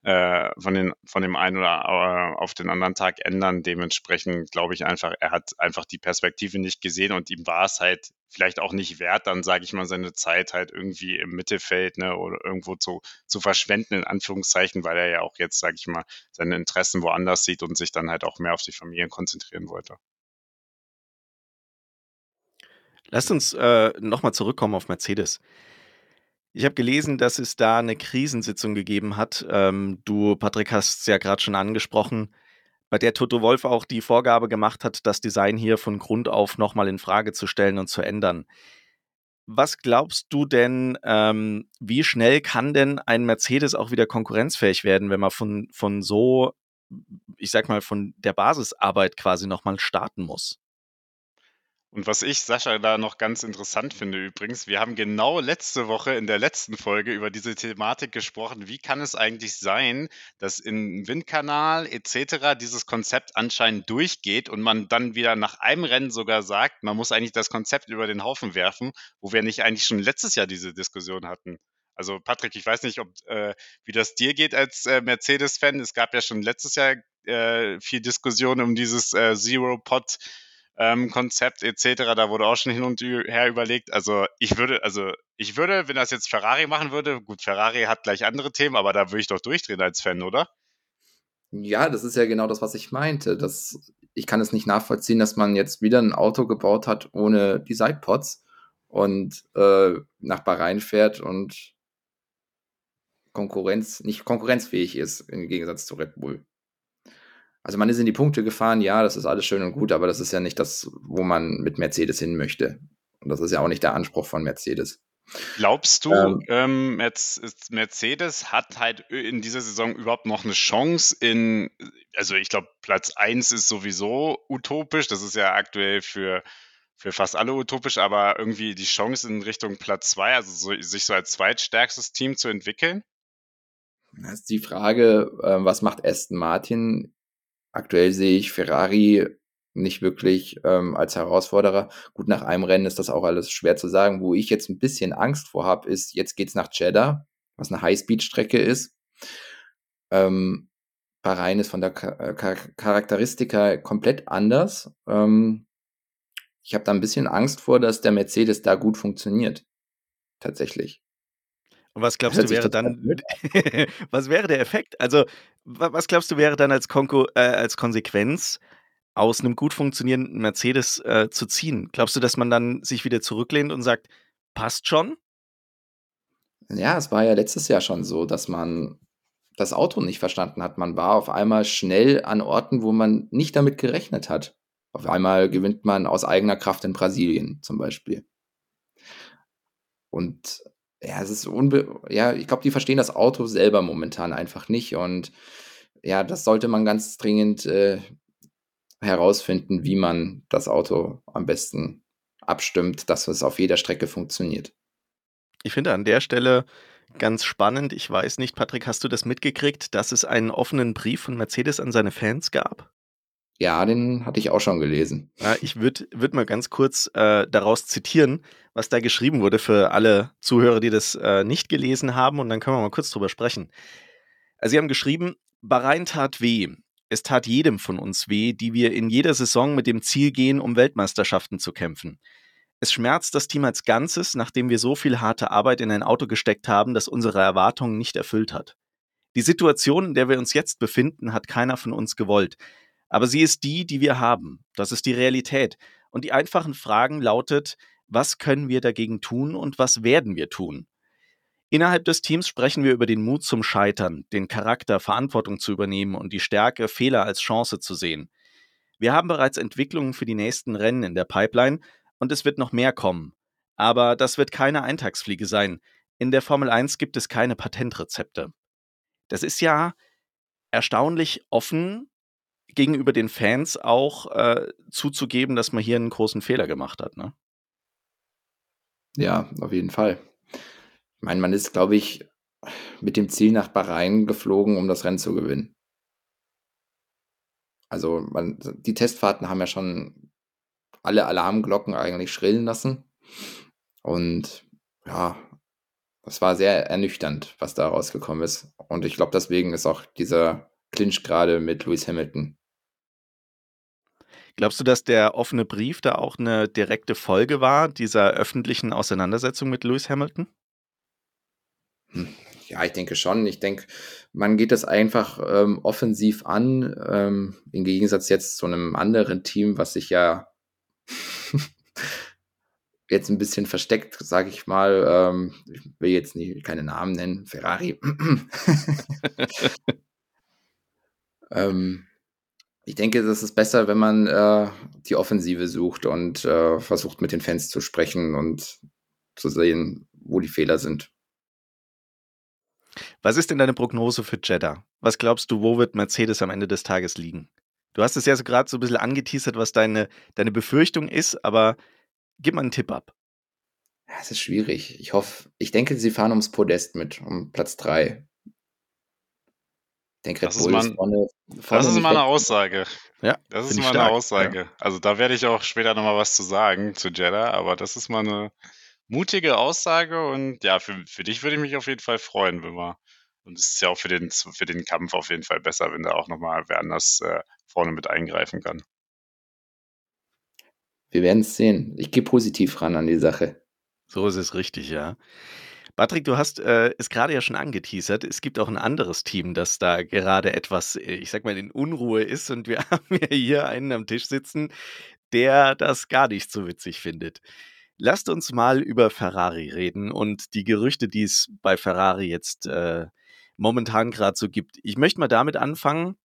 äh, von, den, von dem einen oder äh, auf den anderen Tag ändern. Dementsprechend glaube ich einfach, er hat einfach die Perspektive nicht gesehen und ihm war es halt vielleicht auch nicht wert, dann sage ich mal, seine Zeit halt irgendwie im Mittelfeld ne, oder irgendwo zu, zu verschwenden, in Anführungszeichen, weil er ja auch jetzt, sage ich mal, seine Interessen woanders sieht und sich dann halt auch mehr auf die Familien konzentrieren wollte. Lasst uns äh, nochmal zurückkommen auf Mercedes. Ich habe gelesen, dass es da eine Krisensitzung gegeben hat. Ähm, du, Patrick, hast es ja gerade schon angesprochen. bei der Toto Wolf auch die Vorgabe gemacht hat, das Design hier von Grund auf nochmal in Frage zu stellen und zu ändern. Was glaubst du denn, ähm, wie schnell kann denn ein Mercedes auch wieder konkurrenzfähig werden, wenn man von, von so, ich sag mal, von der Basisarbeit quasi nochmal starten muss? Und was ich, Sascha, da noch ganz interessant finde übrigens, wir haben genau letzte Woche in der letzten Folge über diese Thematik gesprochen. Wie kann es eigentlich sein, dass in Windkanal etc. dieses Konzept anscheinend durchgeht und man dann wieder nach einem Rennen sogar sagt, man muss eigentlich das Konzept über den Haufen werfen, wo wir nicht eigentlich schon letztes Jahr diese Diskussion hatten. Also Patrick, ich weiß nicht, ob äh, wie das dir geht als äh, Mercedes-Fan. Es gab ja schon letztes Jahr äh, viel Diskussion um dieses äh, Zero-Pod ähm, Konzept etc. Da wurde auch schon hin und her überlegt. Also ich würde, also ich würde, wenn das jetzt Ferrari machen würde, gut, Ferrari hat gleich andere Themen, aber da würde ich doch durchdrehen als Fan, oder? Ja, das ist ja genau das, was ich meinte. Das, ich kann es nicht nachvollziehen, dass man jetzt wieder ein Auto gebaut hat ohne die Sidepods und äh, nach Bahrain fährt und Konkurrenz, nicht konkurrenzfähig ist im Gegensatz zu Red Bull. Also man ist in die Punkte gefahren, ja, das ist alles schön und gut, aber das ist ja nicht das, wo man mit Mercedes hin möchte. Und das ist ja auch nicht der Anspruch von Mercedes. Glaubst du, ähm, ähm, Mercedes hat halt in dieser Saison überhaupt noch eine Chance in, also ich glaube, Platz 1 ist sowieso utopisch, das ist ja aktuell für, für fast alle utopisch, aber irgendwie die Chance in Richtung Platz 2, also so, sich so als zweitstärkstes Team zu entwickeln? Das ist die Frage, äh, was macht Aston Martin Aktuell sehe ich Ferrari nicht wirklich ähm, als Herausforderer. Gut, nach einem Rennen ist das auch alles schwer zu sagen. Wo ich jetzt ein bisschen Angst vor habe, ist, jetzt geht's nach Jeddah, was eine Highspeed-Strecke ist. Ähm, Bahrain ist von der Char Charakteristika komplett anders. Ähm, ich habe da ein bisschen Angst vor, dass der Mercedes da gut funktioniert. Tatsächlich. Und was glaubst du wäre dann, <laughs> was wäre der Effekt? Also, was glaubst du wäre dann als, Konko, äh, als Konsequenz aus einem gut funktionierenden Mercedes äh, zu ziehen? Glaubst du, dass man dann sich wieder zurücklehnt und sagt, passt schon? Ja, es war ja letztes Jahr schon so, dass man das Auto nicht verstanden hat. Man war auf einmal schnell an Orten, wo man nicht damit gerechnet hat. Auf einmal gewinnt man aus eigener Kraft in Brasilien zum Beispiel. Und ja, es ist unbe ja, ich glaube, die verstehen das Auto selber momentan einfach nicht und ja, das sollte man ganz dringend äh, herausfinden, wie man das Auto am besten abstimmt, dass es auf jeder Strecke funktioniert. Ich finde an der Stelle ganz spannend, ich weiß nicht, Patrick, hast du das mitgekriegt, dass es einen offenen Brief von Mercedes an seine Fans gab? Ja, den hatte ich auch schon gelesen. Ja, ich würde würd mal ganz kurz äh, daraus zitieren, was da geschrieben wurde für alle Zuhörer, die das äh, nicht gelesen haben, und dann können wir mal kurz drüber sprechen. Also, Sie haben geschrieben, Bahrain tat weh. Es tat jedem von uns weh, die wir in jeder Saison mit dem Ziel gehen, um Weltmeisterschaften zu kämpfen. Es schmerzt das Team als Ganzes, nachdem wir so viel harte Arbeit in ein Auto gesteckt haben, das unsere Erwartungen nicht erfüllt hat. Die Situation, in der wir uns jetzt befinden, hat keiner von uns gewollt. Aber sie ist die, die wir haben. Das ist die Realität. Und die einfachen Fragen lautet, was können wir dagegen tun und was werden wir tun? Innerhalb des Teams sprechen wir über den Mut zum Scheitern, den Charakter, Verantwortung zu übernehmen und die Stärke, Fehler als Chance zu sehen. Wir haben bereits Entwicklungen für die nächsten Rennen in der Pipeline und es wird noch mehr kommen. Aber das wird keine Eintagsfliege sein. In der Formel 1 gibt es keine Patentrezepte. Das ist ja erstaunlich offen gegenüber den Fans auch äh, zuzugeben, dass man hier einen großen Fehler gemacht hat. Ne? Ja, auf jeden Fall. Ich meine, man ist, glaube ich, mit dem Ziel nach Bahrain geflogen, um das Rennen zu gewinnen. Also man, die Testfahrten haben ja schon alle Alarmglocken eigentlich schrillen lassen. Und ja, das war sehr ernüchternd, was da rausgekommen ist. Und ich glaube, deswegen ist auch dieser Clinch gerade mit Lewis Hamilton Glaubst du, dass der offene Brief da auch eine direkte Folge war, dieser öffentlichen Auseinandersetzung mit Lewis Hamilton? Hm, ja, ich denke schon. Ich denke, man geht das einfach ähm, offensiv an, ähm, im Gegensatz jetzt zu einem anderen Team, was sich ja <laughs> jetzt ein bisschen versteckt, sage ich mal. Ähm, ich will jetzt nie, keine Namen nennen, Ferrari. <laughs> <laughs> ähm, Ich denke, das ist besser, wenn man äh, die Offensive sucht und äh, versucht, mit den Fans zu sprechen und zu sehen, wo die Fehler sind. Was ist denn deine Prognose für Jeddah? Was glaubst du, wo wird Mercedes am Ende des Tages liegen? Du hast es ja so gerade so ein bisschen angeteasert, was deine, deine Befürchtung ist, aber gib mal einen Tipp ab. Es ist schwierig. Ich hoffe, ich denke, sie fahren ums Podest mit, um Platz 3. Denke, Red das Bull ist, man, vorne, vorne das ist mal eine Aussage. Ja, das ist mal eine Aussage. Ja. Also da werde ich auch später nochmal was zu sagen zu Jeddah, aber das ist mal eine mutige Aussage und ja, für, für dich würde ich mich auf jeden Fall freuen, wenn wir und es ist ja auch für den, für den Kampf auf jeden Fall besser, wenn da auch nochmal wer anders äh, vorne mit eingreifen kann. Wir werden es sehen. Ich gehe positiv ran an die Sache. So ist es richtig, ja. Patrick, du hast äh, es gerade ja schon angeteasert. Es gibt auch ein anderes Team, das da gerade etwas, äh, ich sag mal, in Unruhe ist. Und wir <laughs> haben ja hier einen am Tisch sitzen, der das gar nicht so witzig findet. Lasst uns mal über Ferrari reden und die Gerüchte, die es bei Ferrari jetzt äh, momentan gerade so gibt. Ich möchte mal damit anfangen,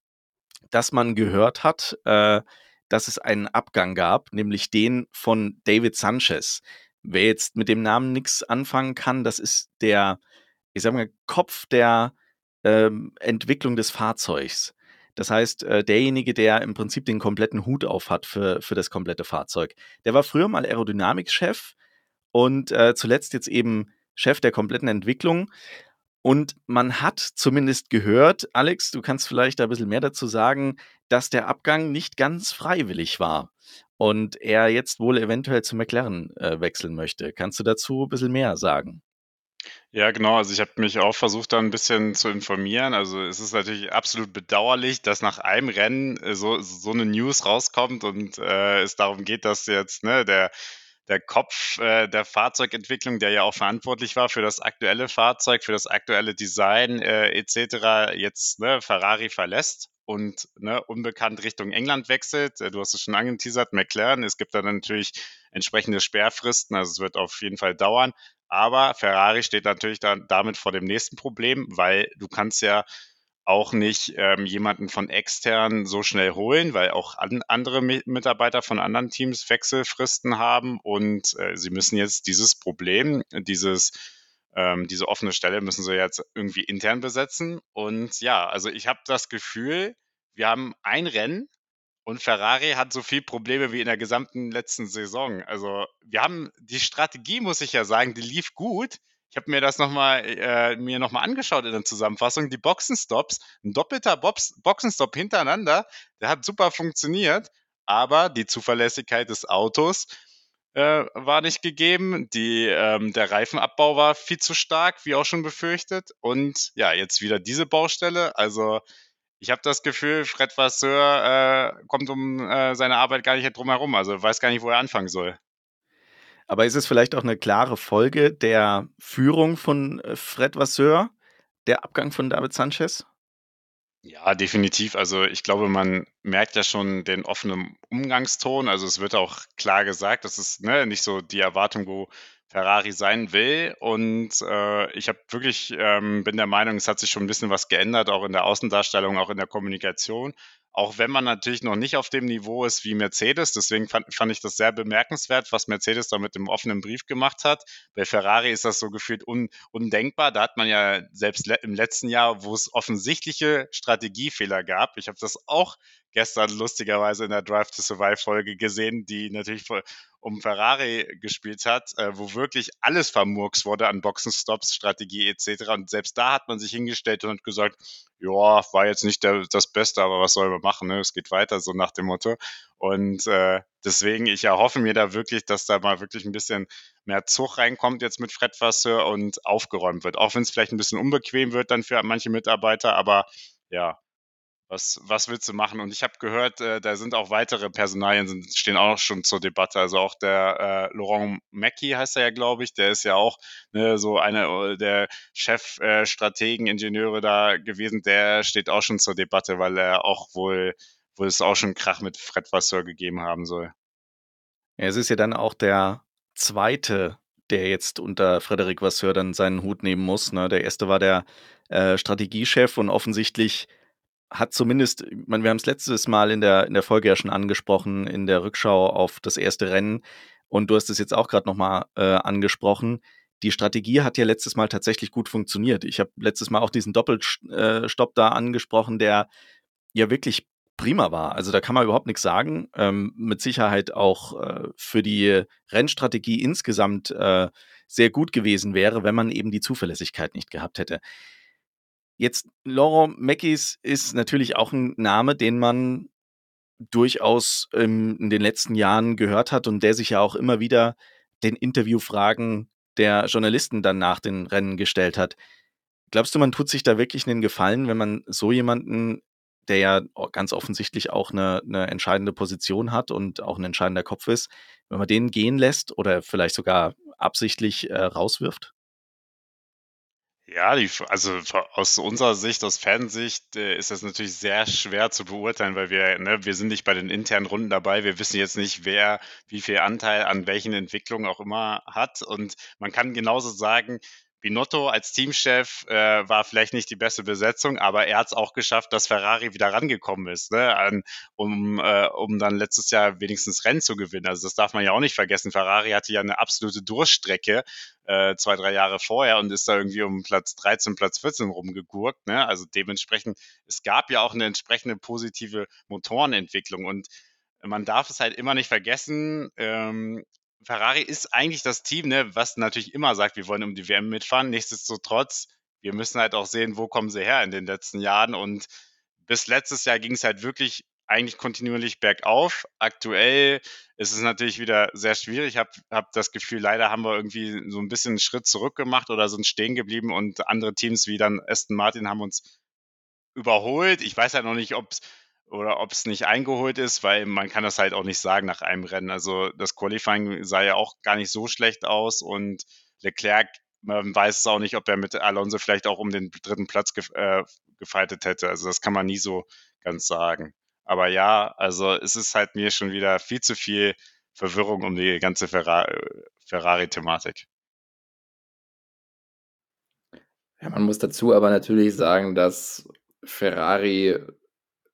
dass man gehört hat, äh, dass es einen Abgang gab, nämlich den von David Sanchez. Wer jetzt mit dem Namen nichts anfangen kann, das ist der, ich sag mal, Kopf der ähm, Entwicklung des Fahrzeugs. Das heißt, äh, derjenige, der im Prinzip den kompletten Hut auf hat für, für das komplette Fahrzeug. Der war früher mal Aerodynamikchef und äh, zuletzt jetzt eben Chef der kompletten Entwicklung. Und man hat zumindest gehört, Alex, du kannst vielleicht da ein bisschen mehr dazu sagen, dass der Abgang nicht ganz freiwillig war und er jetzt wohl eventuell zu McLaren äh, wechseln möchte. Kannst du dazu ein bisschen mehr sagen? Ja, genau. Also ich habe mich auch versucht, da ein bisschen zu informieren. Also es ist natürlich absolut bedauerlich, dass nach einem Rennen äh, so, so eine News rauskommt und äh, es darum geht, dass jetzt ne, der der Kopf äh, der Fahrzeugentwicklung, der ja auch verantwortlich war für das aktuelle Fahrzeug, für das aktuelle Design äh, etc., jetzt ne, Ferrari verlässt und ne, unbekannt Richtung England wechselt. Äh, du hast es schon angeteasert, McLaren. Es gibt dann natürlich entsprechende Sperrfristen, also es wird auf jeden Fall dauern. Aber Ferrari steht natürlich dann damit vor dem nächsten Problem, weil du kannst ja auch nicht ähm, jemanden von extern so schnell holen, weil auch an, andere Mitarbeiter von anderen Teams Wechselfristen haben und äh, sie müssen jetzt dieses Problem, dieses ähm, diese offene Stelle müssen sie jetzt irgendwie intern besetzen. Und ja, also ich habe das Gefühl, wir haben ein Rennen und Ferrari hat so viel Probleme wie in der gesamten letzten Saison. Also wir haben die Strategie, muss ich ja sagen, die lief gut. Ich habe mir das nochmal äh, mir noch angeschaut in der Zusammenfassung. Die Boxenstops, ein doppelter Box Boxenstopp hintereinander, der hat super funktioniert, aber die Zuverlässigkeit des Autos äh, war nicht gegeben. Die, ähm, der Reifenabbau war viel zu stark, wie auch schon befürchtet. Und ja, jetzt wieder diese Baustelle. Also ich habe das Gefühl, Fred Vasseur äh, kommt um äh, seine Arbeit gar nicht drum herum. Also weiß gar nicht, wo er anfangen soll. Aber ist es vielleicht auch eine klare Folge der Führung von äh, Fred Vasseur, der Abgang von David Sanchez? Ja, definitiv. Also ich glaube, man merkt ja schon den offenen Umgangston. Also es wird auch klar gesagt, das ist ne, nicht so die Erwartung, wo Ferrari sein will. Und äh, ich habe wirklich, ähm, bin der Meinung, es hat sich schon ein bisschen was geändert, auch in der Außendarstellung, auch in der Kommunikation auch wenn man natürlich noch nicht auf dem Niveau ist wie Mercedes. Deswegen fand, fand ich das sehr bemerkenswert, was Mercedes da mit dem offenen Brief gemacht hat. Bei Ferrari ist das so gefühlt un, undenkbar. Da hat man ja selbst le im letzten Jahr, wo es offensichtliche Strategiefehler gab, ich habe das auch gestern lustigerweise in der Drive to Survive Folge gesehen, die natürlich um Ferrari gespielt hat, äh, wo wirklich alles vermurks wurde an Boxenstops, Strategie etc. Und selbst da hat man sich hingestellt und hat gesagt, ja, war jetzt nicht der, das Beste, aber was soll man machen? Ne? Es geht weiter, so nach dem Motto. Und äh, deswegen, ich erhoffe mir da wirklich, dass da mal wirklich ein bisschen mehr Zug reinkommt jetzt mit Fred Vasseur und aufgeräumt wird. Auch wenn es vielleicht ein bisschen unbequem wird dann für manche Mitarbeiter, aber ja, was, was willst du machen? Und ich habe gehört, äh, da sind auch weitere Personalien, sind, stehen auch schon zur Debatte. Also auch der äh, Laurent Mackie heißt er ja, glaube ich, der ist ja auch ne, so einer äh, der Chefstrategen, äh, Ingenieure da gewesen, der steht auch schon zur Debatte, weil er auch wohl, wohl es auch schon Krach mit Fred Vasseur gegeben haben soll. Ja, es ist ja dann auch der zweite, der jetzt unter Frederik Vasseur dann seinen Hut nehmen muss. Ne? Der erste war der äh, Strategiechef und offensichtlich hat zumindest, man, wir haben es letztes Mal in der, in der Folge ja schon angesprochen, in der Rückschau auf das erste Rennen. Und du hast es jetzt auch gerade nochmal äh, angesprochen. Die Strategie hat ja letztes Mal tatsächlich gut funktioniert. Ich habe letztes Mal auch diesen Doppelstopp äh, da angesprochen, der ja wirklich prima war. Also da kann man überhaupt nichts sagen. Ähm, mit Sicherheit auch äh, für die Rennstrategie insgesamt äh, sehr gut gewesen wäre, wenn man eben die Zuverlässigkeit nicht gehabt hätte. Jetzt, Laurent Meckis ist natürlich auch ein Name, den man durchaus ähm, in den letzten Jahren gehört hat und der sich ja auch immer wieder den Interviewfragen der Journalisten dann nach den Rennen gestellt hat. Glaubst du, man tut sich da wirklich einen Gefallen, wenn man so jemanden, der ja ganz offensichtlich auch eine, eine entscheidende Position hat und auch ein entscheidender Kopf ist, wenn man den gehen lässt oder vielleicht sogar absichtlich äh, rauswirft? Ja, die, also aus unserer Sicht, aus Fansicht, äh, ist das natürlich sehr schwer zu beurteilen, weil wir, ne, wir sind nicht bei den internen Runden dabei. Wir wissen jetzt nicht, wer wie viel Anteil an welchen Entwicklungen auch immer hat. Und man kann genauso sagen, Binotto als Teamchef äh, war vielleicht nicht die beste Besetzung, aber er hat es auch geschafft, dass Ferrari wieder rangekommen ist, ne, an, um, äh, um dann letztes Jahr wenigstens Rennen zu gewinnen. Also das darf man ja auch nicht vergessen. Ferrari hatte ja eine absolute Durchstrecke äh, zwei, drei Jahre vorher und ist da irgendwie um Platz 13, Platz 14 rumgegurkt. Ne? Also dementsprechend, es gab ja auch eine entsprechende positive Motorenentwicklung und man darf es halt immer nicht vergessen, ähm, Ferrari ist eigentlich das Team, ne, was natürlich immer sagt, wir wollen um die WM mitfahren. Nichtsdestotrotz, wir müssen halt auch sehen, wo kommen sie her in den letzten Jahren. Und bis letztes Jahr ging es halt wirklich eigentlich kontinuierlich bergauf. Aktuell ist es natürlich wieder sehr schwierig. Ich habe hab das Gefühl, leider haben wir irgendwie so ein bisschen einen Schritt zurück gemacht oder sind stehen geblieben und andere Teams wie dann Aston Martin haben uns überholt. Ich weiß halt noch nicht, ob es oder ob es nicht eingeholt ist, weil man kann das halt auch nicht sagen nach einem Rennen. Also das Qualifying sah ja auch gar nicht so schlecht aus und Leclerc, man weiß es auch nicht, ob er mit Alonso vielleicht auch um den dritten Platz gef äh, gefeitet hätte. Also das kann man nie so ganz sagen. Aber ja, also es ist halt mir schon wieder viel zu viel Verwirrung um die ganze Ferrari-Thematik. Ja, man muss dazu aber natürlich sagen, dass Ferrari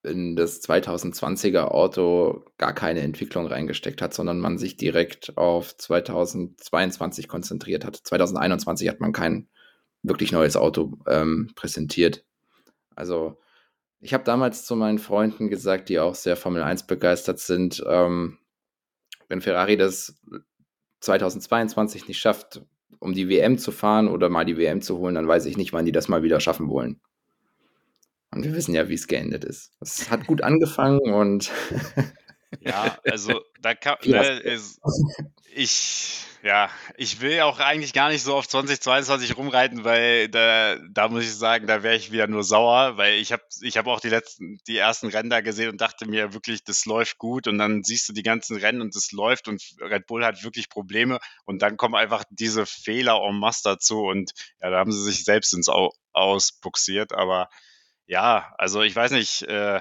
in das 2020er Auto gar keine Entwicklung reingesteckt hat, sondern man sich direkt auf 2022 konzentriert hat. 2021 hat man kein wirklich neues Auto ähm, präsentiert. Also ich habe damals zu meinen Freunden gesagt, die auch sehr Formel 1 begeistert sind, ähm, wenn Ferrari das 2022 nicht schafft, um die WM zu fahren oder mal die WM zu holen, dann weiß ich nicht, wann die das mal wieder schaffen wollen. Und wir wissen ja, wie es geendet ist. Es hat gut angefangen und. <laughs> ja, also da kann. Ne, ist, ich, ja, ich will auch eigentlich gar nicht so auf 2022 rumreiten, weil da, da muss ich sagen, da wäre ich wieder nur sauer, weil ich habe ich hab auch die letzten, die ersten Rennen da gesehen und dachte mir wirklich, das läuft gut und dann siehst du die ganzen Rennen und es läuft und Red Bull hat wirklich Probleme und dann kommen einfach diese Fehler en masse dazu und ja, da haben sie sich selbst ins Aus buxiert, aber ja, also ich weiß nicht, äh,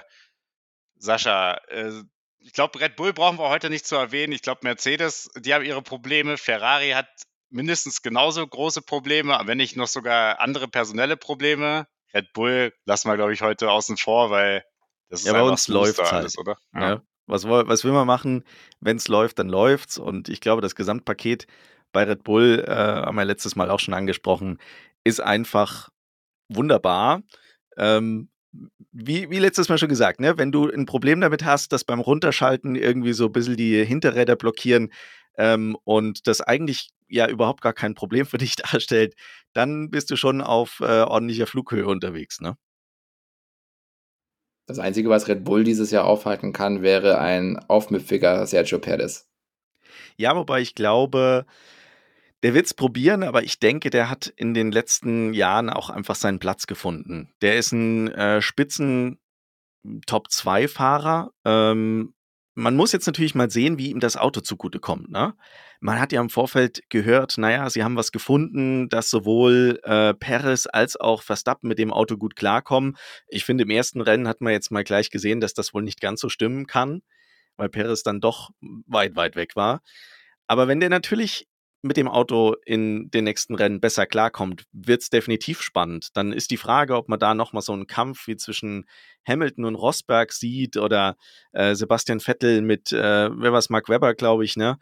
Sascha, äh, ich glaube, Red Bull brauchen wir heute nicht zu erwähnen. Ich glaube, Mercedes, die haben ihre Probleme. Ferrari hat mindestens genauso große Probleme, wenn nicht noch sogar andere personelle Probleme. Red Bull lassen wir, glaube ich, heute außen vor, weil das ist ja, bei uns läuft halt. alles, oder? Ja. ja. Was, was will man machen? Wenn es läuft, dann läuft's. Und ich glaube, das Gesamtpaket bei Red Bull, äh, haben wir letztes Mal auch schon angesprochen, ist einfach wunderbar. Ähm, wie, wie letztes Mal schon gesagt, ne, wenn du ein Problem damit hast, dass beim Runterschalten irgendwie so ein bisschen die Hinterräder blockieren ähm, und das eigentlich ja überhaupt gar kein Problem für dich <laughs> darstellt, dann bist du schon auf äh, ordentlicher Flughöhe unterwegs, ne? Das Einzige, was Red Bull dieses Jahr aufhalten kann, wäre ein aufmüpfiger Sergio Perez. Ja, wobei ich glaube, der wird es probieren, aber ich denke, der hat in den letzten Jahren auch einfach seinen Platz gefunden. Der ist ein äh, Spitzen Top-2-Fahrer. Ähm, man muss jetzt natürlich mal sehen, wie ihm das Auto zugutekommt. Ne? Man hat ja im Vorfeld gehört, naja, sie haben was gefunden, dass sowohl äh, Perez als auch Verstappen mit dem Auto gut klarkommen. Ich finde, im ersten Rennen hat man jetzt mal gleich gesehen, dass das wohl nicht ganz so stimmen kann, weil Perez dann doch weit, weit weg war. Aber wenn der natürlich mit dem Auto in den nächsten Rennen besser klarkommt, wird es definitiv spannend. Dann ist die Frage, ob man da nochmal so einen Kampf wie zwischen Hamilton und Rosberg sieht oder äh, Sebastian Vettel mit, äh, wer war Mark Webber, glaube ich, ne?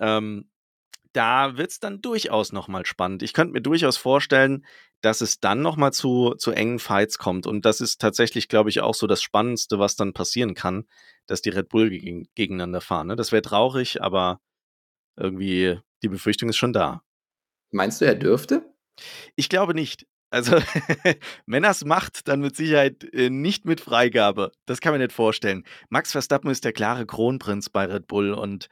Ähm, da wird es dann durchaus nochmal spannend. Ich könnte mir durchaus vorstellen, dass es dann nochmal zu, zu engen Fights kommt. Und das ist tatsächlich, glaube ich, auch so das Spannendste, was dann passieren kann, dass die Red Bull gegen, gegeneinander fahren. Ne? Das wäre traurig, aber irgendwie die Befürchtung ist schon da. Meinst du, er dürfte? Ich glaube nicht. Also, wenn er es macht, dann mit Sicherheit äh, nicht mit Freigabe. Das kann man nicht vorstellen. Max Verstappen ist der klare Kronprinz bei Red Bull und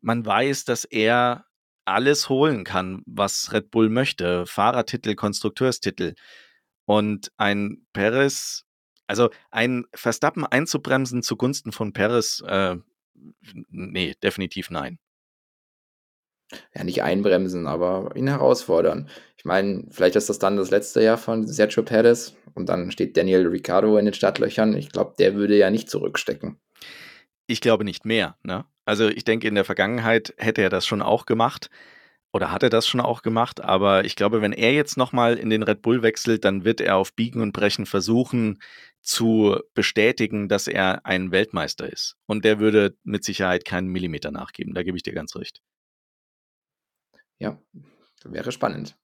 man weiß, dass er alles holen kann, was Red Bull möchte. Fahrertitel, Konstrukteurstitel. Und ein Perez, also ein Verstappen einzubremsen zugunsten von Perez, äh, nee, definitiv nein. Ja, nicht einbremsen, aber ihn herausfordern. Ich meine, vielleicht ist das dann das letzte Jahr von Sergio Perez und dann steht Daniel Ricciardo in den Startlöchern. Ich glaube, der würde ja nicht zurückstecken. Ich glaube nicht mehr. Ne? Also ich denke, in der Vergangenheit hätte er das schon auch gemacht oder hat er das schon auch gemacht, aber ich glaube, wenn er jetzt nochmal in den Red Bull wechselt, dann wird er auf Biegen und Brechen versuchen zu bestätigen, dass er ein Weltmeister ist. Und der würde mit Sicherheit keinen Millimeter nachgeben, da gebe ich dir ganz recht. Ja, wäre spannend.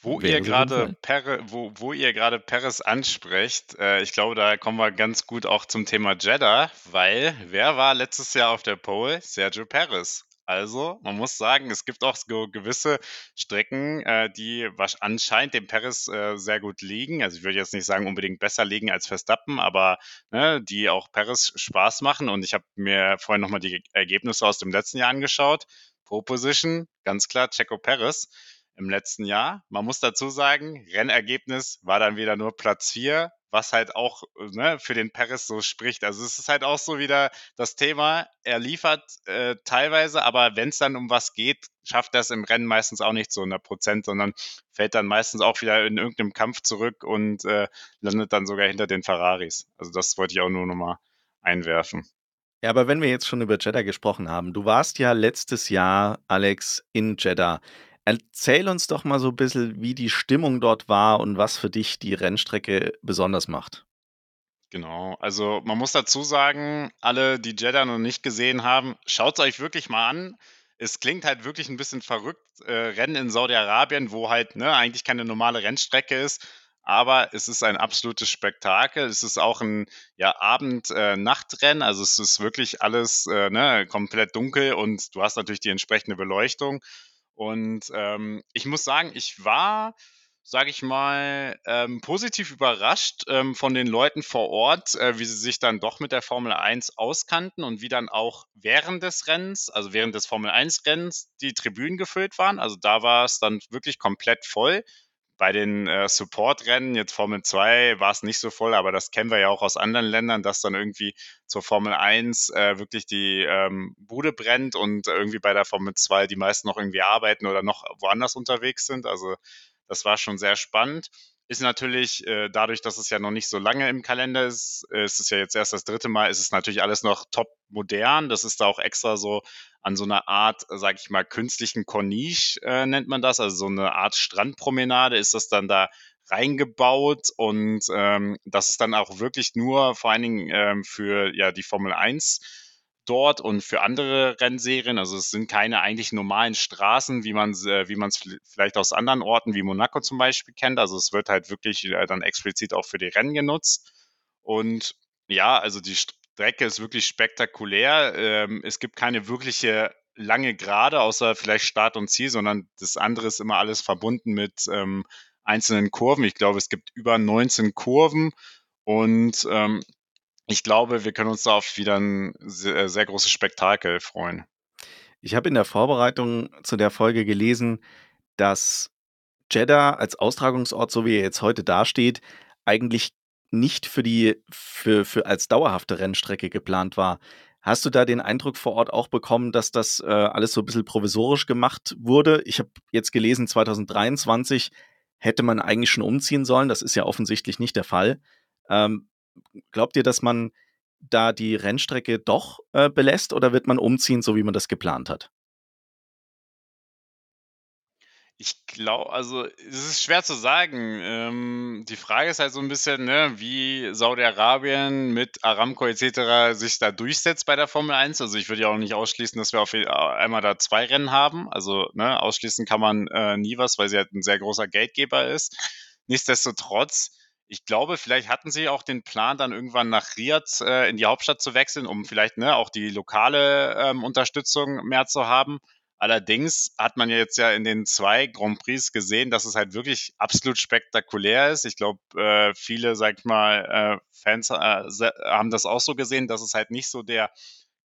Wo ihr gerade Perre, wo, wo ihr gerade Perez ansprecht, äh, ich glaube, da kommen wir ganz gut auch zum Thema Jeddah, weil wer war letztes Jahr auf der Pole? Sergio Perez. Also, man muss sagen, es gibt auch gewisse Strecken, äh, die was anscheinend dem Perez äh, sehr gut liegen. Also ich würde jetzt nicht sagen unbedingt besser liegen als Verstappen, aber ne, die auch Perez Spaß machen. Und ich habe mir vorhin nochmal die Ergebnisse aus dem letzten Jahr angeschaut. Pro Position, ganz klar, Checo Perez im letzten Jahr. Man muss dazu sagen, Rennergebnis war dann wieder nur Platz 4, was halt auch ne, für den Paris so spricht. Also es ist halt auch so wieder das Thema, er liefert äh, teilweise, aber wenn es dann um was geht, schafft er es im Rennen meistens auch nicht zu 100 Prozent, sondern fällt dann meistens auch wieder in irgendeinem Kampf zurück und äh, landet dann sogar hinter den Ferraris. Also das wollte ich auch nur nochmal einwerfen. Ja, aber wenn wir jetzt schon über Jeddah gesprochen haben, du warst ja letztes Jahr, Alex, in Jeddah. Erzähl uns doch mal so ein bisschen, wie die Stimmung dort war und was für dich die Rennstrecke besonders macht. Genau, also man muss dazu sagen, alle, die Jeddah noch nicht gesehen haben, schaut es euch wirklich mal an. Es klingt halt wirklich ein bisschen verrückt, äh, Rennen in Saudi-Arabien, wo halt ne, eigentlich keine normale Rennstrecke ist, aber es ist ein absolutes Spektakel. Es ist auch ein ja, Abend-Nachtrennen, äh, also es ist wirklich alles äh, ne, komplett dunkel und du hast natürlich die entsprechende Beleuchtung. Und ähm, ich muss sagen, ich war, sage ich mal, ähm, positiv überrascht ähm, von den Leuten vor Ort, äh, wie sie sich dann doch mit der Formel 1 auskannten und wie dann auch während des Rennens, also während des Formel 1 Rennens, die Tribünen gefüllt waren. Also da war es dann wirklich komplett voll. Bei den äh, Support-Rennen, jetzt Formel 2, war es nicht so voll, aber das kennen wir ja auch aus anderen Ländern, dass dann irgendwie zur Formel 1 äh, wirklich die ähm, Bude brennt und irgendwie bei der Formel 2 die meisten noch irgendwie arbeiten oder noch woanders unterwegs sind. Also das war schon sehr spannend. Ist natürlich äh, dadurch, dass es ja noch nicht so lange im Kalender ist, äh, ist es ja jetzt erst das dritte Mal, ist es natürlich alles noch top modern. Das ist da auch extra so an so einer Art, sag ich mal, künstlichen Corniche äh, nennt man das, also so eine Art Strandpromenade ist das dann da reingebaut und ähm, das ist dann auch wirklich nur vor allen Dingen ähm, für ja die Formel 1 dort und für andere Rennserien. Also es sind keine eigentlich normalen Straßen, wie man äh, wie es vielleicht aus anderen Orten wie Monaco zum Beispiel kennt. Also es wird halt wirklich äh, dann explizit auch für die Rennen genutzt. Und ja, also die Strecke ist wirklich spektakulär. Ähm, es gibt keine wirkliche lange Gerade, außer vielleicht Start und Ziel, sondern das andere ist immer alles verbunden mit ähm, einzelnen Kurven. Ich glaube, es gibt über 19 Kurven und ähm, ich glaube, wir können uns da auf wieder ein sehr, äh, sehr großes Spektakel freuen. Ich habe in der Vorbereitung zu der Folge gelesen, dass Jeddah als Austragungsort, so wie er jetzt heute dasteht, eigentlich nicht für die für, für als dauerhafte Rennstrecke geplant war. Hast du da den Eindruck vor Ort auch bekommen, dass das äh, alles so ein bisschen provisorisch gemacht wurde? Ich habe jetzt gelesen, 2023 hätte man eigentlich schon umziehen sollen. Das ist ja offensichtlich nicht der Fall. Ähm, glaubt ihr, dass man da die Rennstrecke doch äh, belässt oder wird man umziehen, so wie man das geplant hat? Ich glaube, also es ist schwer zu sagen. Ähm, die Frage ist halt so ein bisschen, ne, wie Saudi-Arabien mit Aramco etc. sich da durchsetzt bei der Formel 1. Also ich würde ja auch nicht ausschließen, dass wir auf einmal da zwei Rennen haben. Also ne, ausschließen kann man äh, nie was, weil sie halt ein sehr großer Geldgeber ist. Nichtsdestotrotz, ich glaube, vielleicht hatten sie auch den Plan, dann irgendwann nach Riyadh äh, in die Hauptstadt zu wechseln, um vielleicht ne, auch die lokale ähm, Unterstützung mehr zu haben. Allerdings hat man ja jetzt ja in den zwei Grand Prix gesehen, dass es halt wirklich absolut spektakulär ist. Ich glaube, äh, viele, sag ich mal, äh, Fans äh, haben das auch so gesehen, dass es halt nicht so der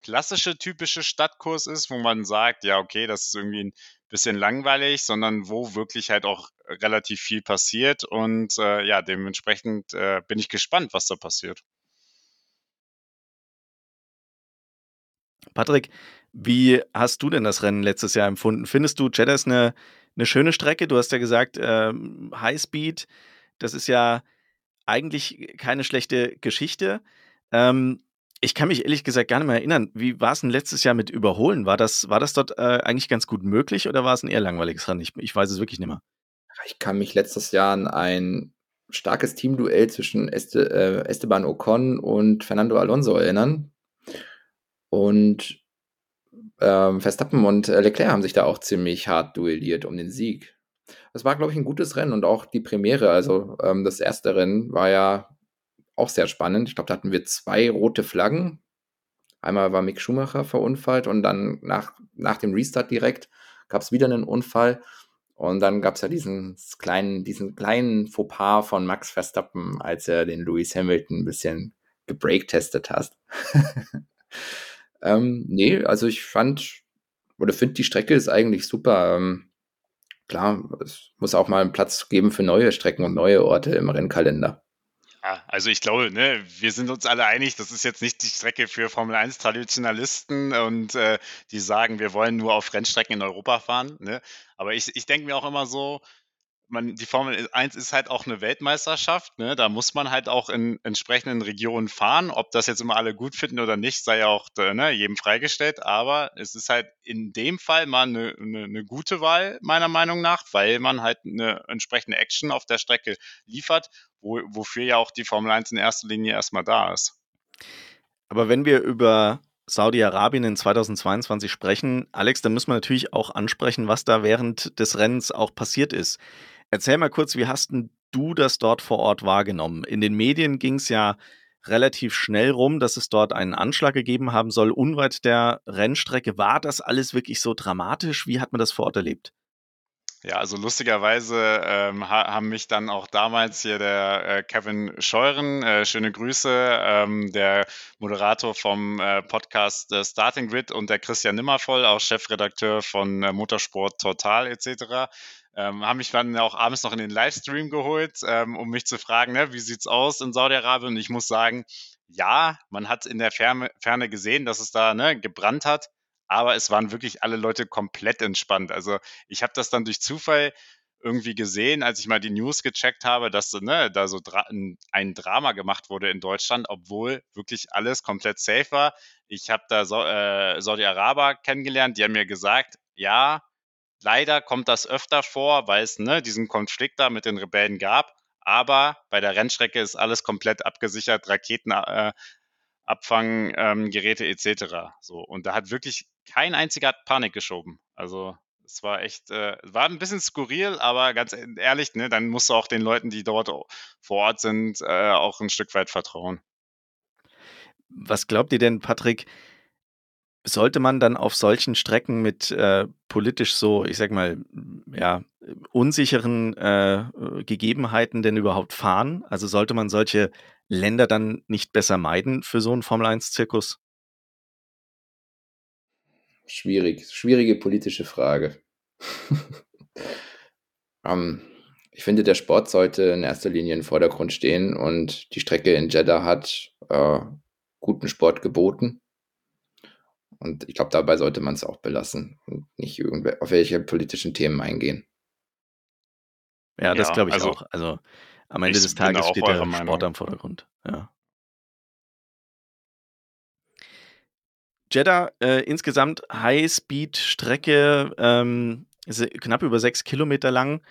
klassische typische Stadtkurs ist, wo man sagt, ja, okay, das ist irgendwie ein bisschen langweilig, sondern wo wirklich halt auch relativ viel passiert. Und äh, ja, dementsprechend äh, bin ich gespannt, was da passiert. Patrick, wie hast du denn das Rennen letztes Jahr empfunden? Findest du, Jeddah ist eine, eine schöne Strecke? Du hast ja gesagt, ähm, Highspeed, das ist ja eigentlich keine schlechte Geschichte. Ähm, ich kann mich ehrlich gesagt gar nicht mehr erinnern, wie war es denn letztes Jahr mit Überholen? War das, war das dort äh, eigentlich ganz gut möglich oder war es ein eher langweiliges Rennen? Ich, ich weiß es wirklich nicht mehr. Ich kann mich letztes Jahr an ein starkes Teamduell zwischen Este, äh, Esteban Ocon und Fernando Alonso erinnern. Und ähm, Verstappen und äh, Leclerc haben sich da auch ziemlich hart duelliert um den Sieg. Das war, glaube ich, ein gutes Rennen und auch die Premiere. Also ähm, das erste Rennen war ja auch sehr spannend. Ich glaube, da hatten wir zwei rote Flaggen. Einmal war Mick Schumacher verunfallt und dann nach, nach dem Restart direkt gab es wieder einen Unfall. Und dann gab es ja diesen kleinen, diesen kleinen Fauxpas von Max Verstappen, als er den Lewis Hamilton ein bisschen gebreaktestet hat. <laughs> Ähm, nee, also ich fand oder finde die Strecke ist eigentlich super. Ähm, klar, es muss auch mal einen Platz geben für neue Strecken und neue Orte im Rennkalender. Ja, also ich glaube, ne, wir sind uns alle einig, das ist jetzt nicht die Strecke für Formel 1 Traditionalisten und äh, die sagen, wir wollen nur auf Rennstrecken in Europa fahren. Ne? Aber ich, ich denke mir auch immer so, man, die Formel 1 ist halt auch eine Weltmeisterschaft. Ne? Da muss man halt auch in entsprechenden Regionen fahren. Ob das jetzt immer alle gut finden oder nicht, sei ja auch äh, ne, jedem freigestellt. Aber es ist halt in dem Fall mal eine, eine, eine gute Wahl, meiner Meinung nach, weil man halt eine entsprechende Action auf der Strecke liefert, wo, wofür ja auch die Formel 1 in erster Linie erstmal da ist. Aber wenn wir über Saudi-Arabien in 2022 sprechen, Alex, dann müssen wir natürlich auch ansprechen, was da während des Rennens auch passiert ist. Erzähl mal kurz, wie hast du das dort vor Ort wahrgenommen? In den Medien ging es ja relativ schnell rum, dass es dort einen Anschlag gegeben haben soll, unweit der Rennstrecke. War das alles wirklich so dramatisch? Wie hat man das vor Ort erlebt? Ja, also lustigerweise ähm, haben mich dann auch damals hier der äh, Kevin Scheuren, äh, schöne Grüße, ähm, der Moderator vom äh, Podcast äh, Starting Grid und der Christian Nimmervoll, auch Chefredakteur von äh, Motorsport Total etc ähm, haben mich dann auch abends noch in den Livestream geholt, ähm, um mich zu fragen, ne, wie sieht's aus in Saudi-Arabien? Und ich muss sagen, ja, man hat in der Ferne, Ferne gesehen, dass es da ne, gebrannt hat, aber es waren wirklich alle Leute komplett entspannt. Also ich habe das dann durch Zufall irgendwie gesehen, als ich mal die News gecheckt habe, dass ne, da so dra ein Drama gemacht wurde in Deutschland, obwohl wirklich alles komplett safe war. Ich habe da so äh, Saudi-Araber kennengelernt, die haben mir gesagt, ja, Leider kommt das öfter vor, weil es ne, diesen Konflikt da mit den Rebellen gab. Aber bei der Rennstrecke ist alles komplett abgesichert, Raketenabfanggeräte äh, ähm, etc. So und da hat wirklich kein einziger Panik geschoben. Also es war echt, äh, war ein bisschen skurril, aber ganz ehrlich, ne, dann musst du auch den Leuten, die dort vor Ort sind, äh, auch ein Stück weit vertrauen. Was glaubt ihr denn, Patrick? sollte man dann auf solchen Strecken mit äh, politisch so, ich sag mal, ja, unsicheren äh, Gegebenheiten denn überhaupt fahren? Also sollte man solche Länder dann nicht besser meiden für so einen Formel-1-Zirkus? Schwierig, schwierige politische Frage. um, <laughs> ähm, ich finde, der Sport sollte in erster Linie im Vordergrund stehen und die Strecke in Jeddah hat äh, guten Sport geboten. Und ich glaube, dabei sollte man es auch belassen und nicht auf welche politischen Themen eingehen. Ja, das ja, glaube ich also, auch. Also am Ende des Tages steht der Sport Meinung. am Vordergrund. Ja. Jeddah, äh, insgesamt High-Speed-Strecke. Ähm, knapp über sechs Kilometer lang.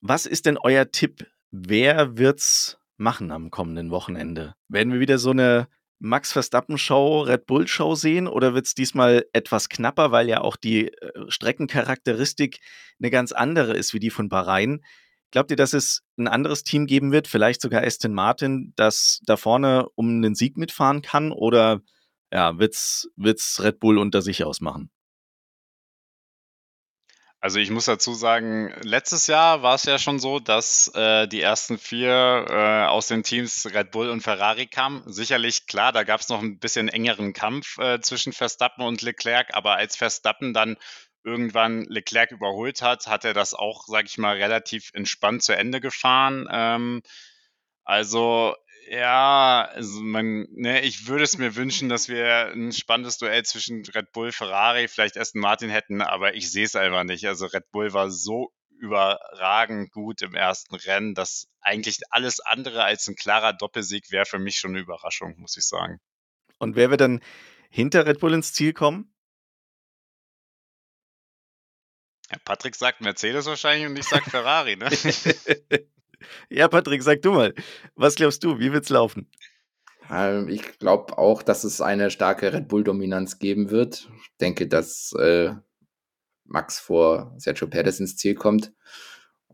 Was ist denn euer Tipp? Wer wird's machen am kommenden Wochenende? Werden wir wieder so eine Max Verstappen Show, Red Bull Show sehen oder wird es diesmal etwas knapper, weil ja auch die äh, Streckencharakteristik eine ganz andere ist wie die von Bahrain? Glaubt ihr, dass es ein anderes Team geben wird, vielleicht sogar Aston Martin, das da vorne um den Sieg mitfahren kann oder ja, wird's wird's Red Bull unter sich ausmachen? Also ich muss dazu sagen, letztes Jahr war es ja schon so, dass äh, die ersten vier äh, aus den Teams Red Bull und Ferrari kamen. Sicherlich, klar, da gab es noch ein bisschen engeren Kampf äh, zwischen Verstappen und Leclerc, aber als Verstappen dann irgendwann Leclerc überholt hat, hat er das auch, sag ich mal, relativ entspannt zu Ende gefahren. Ähm, also ja, also man, ne, ich würde es mir wünschen, dass wir ein spannendes Duell zwischen Red Bull, Ferrari, vielleicht Aston Martin hätten, aber ich sehe es einfach nicht. Also Red Bull war so überragend gut im ersten Rennen, dass eigentlich alles andere als ein klarer Doppelsieg wäre für mich schon eine Überraschung, muss ich sagen. Und wer wird dann hinter Red Bull ins Ziel kommen? Ja, Patrick sagt Mercedes wahrscheinlich und ich sage Ferrari, ne? <laughs> <laughs> Ja, Patrick, sag du mal, was glaubst du, wie wird's laufen? Ähm, ich glaube auch, dass es eine starke Red Bull-Dominanz geben wird. Ich denke, dass äh, Max vor Sergio Perez ins Ziel kommt.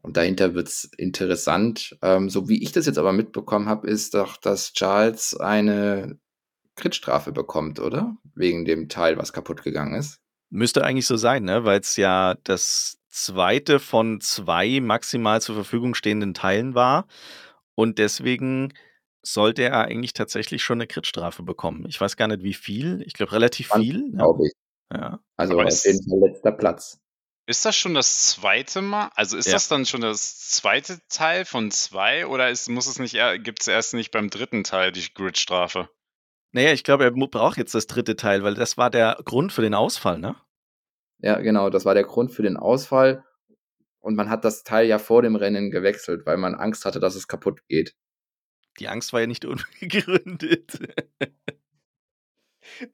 Und dahinter wird es interessant. Ähm, so wie ich das jetzt aber mitbekommen habe, ist doch, dass Charles eine Kritstrafe bekommt, oder? Wegen dem Teil, was kaputt gegangen ist. Müsste eigentlich so sein, ne? Weil es ja das zweite von zwei maximal zur Verfügung stehenden Teilen war. Und deswegen sollte er eigentlich tatsächlich schon eine Kritstrafe bekommen. Ich weiß gar nicht, wie viel. Ich glaube, relativ viel. Ne? Glaube ich. Ja. Also Aber auf jeden Fall letzter Platz. Ist das schon das zweite Mal? Also ist ja. das dann schon das zweite Teil von zwei oder ist, muss es nicht, gibt es erst nicht beim dritten Teil die Gridstrafe? Naja, ich glaube, er braucht jetzt das dritte Teil, weil das war der Grund für den Ausfall, ne? Ja, genau, das war der Grund für den Ausfall. Und man hat das Teil ja vor dem Rennen gewechselt, weil man Angst hatte, dass es kaputt geht. Die Angst war ja nicht <laughs> unbegründet.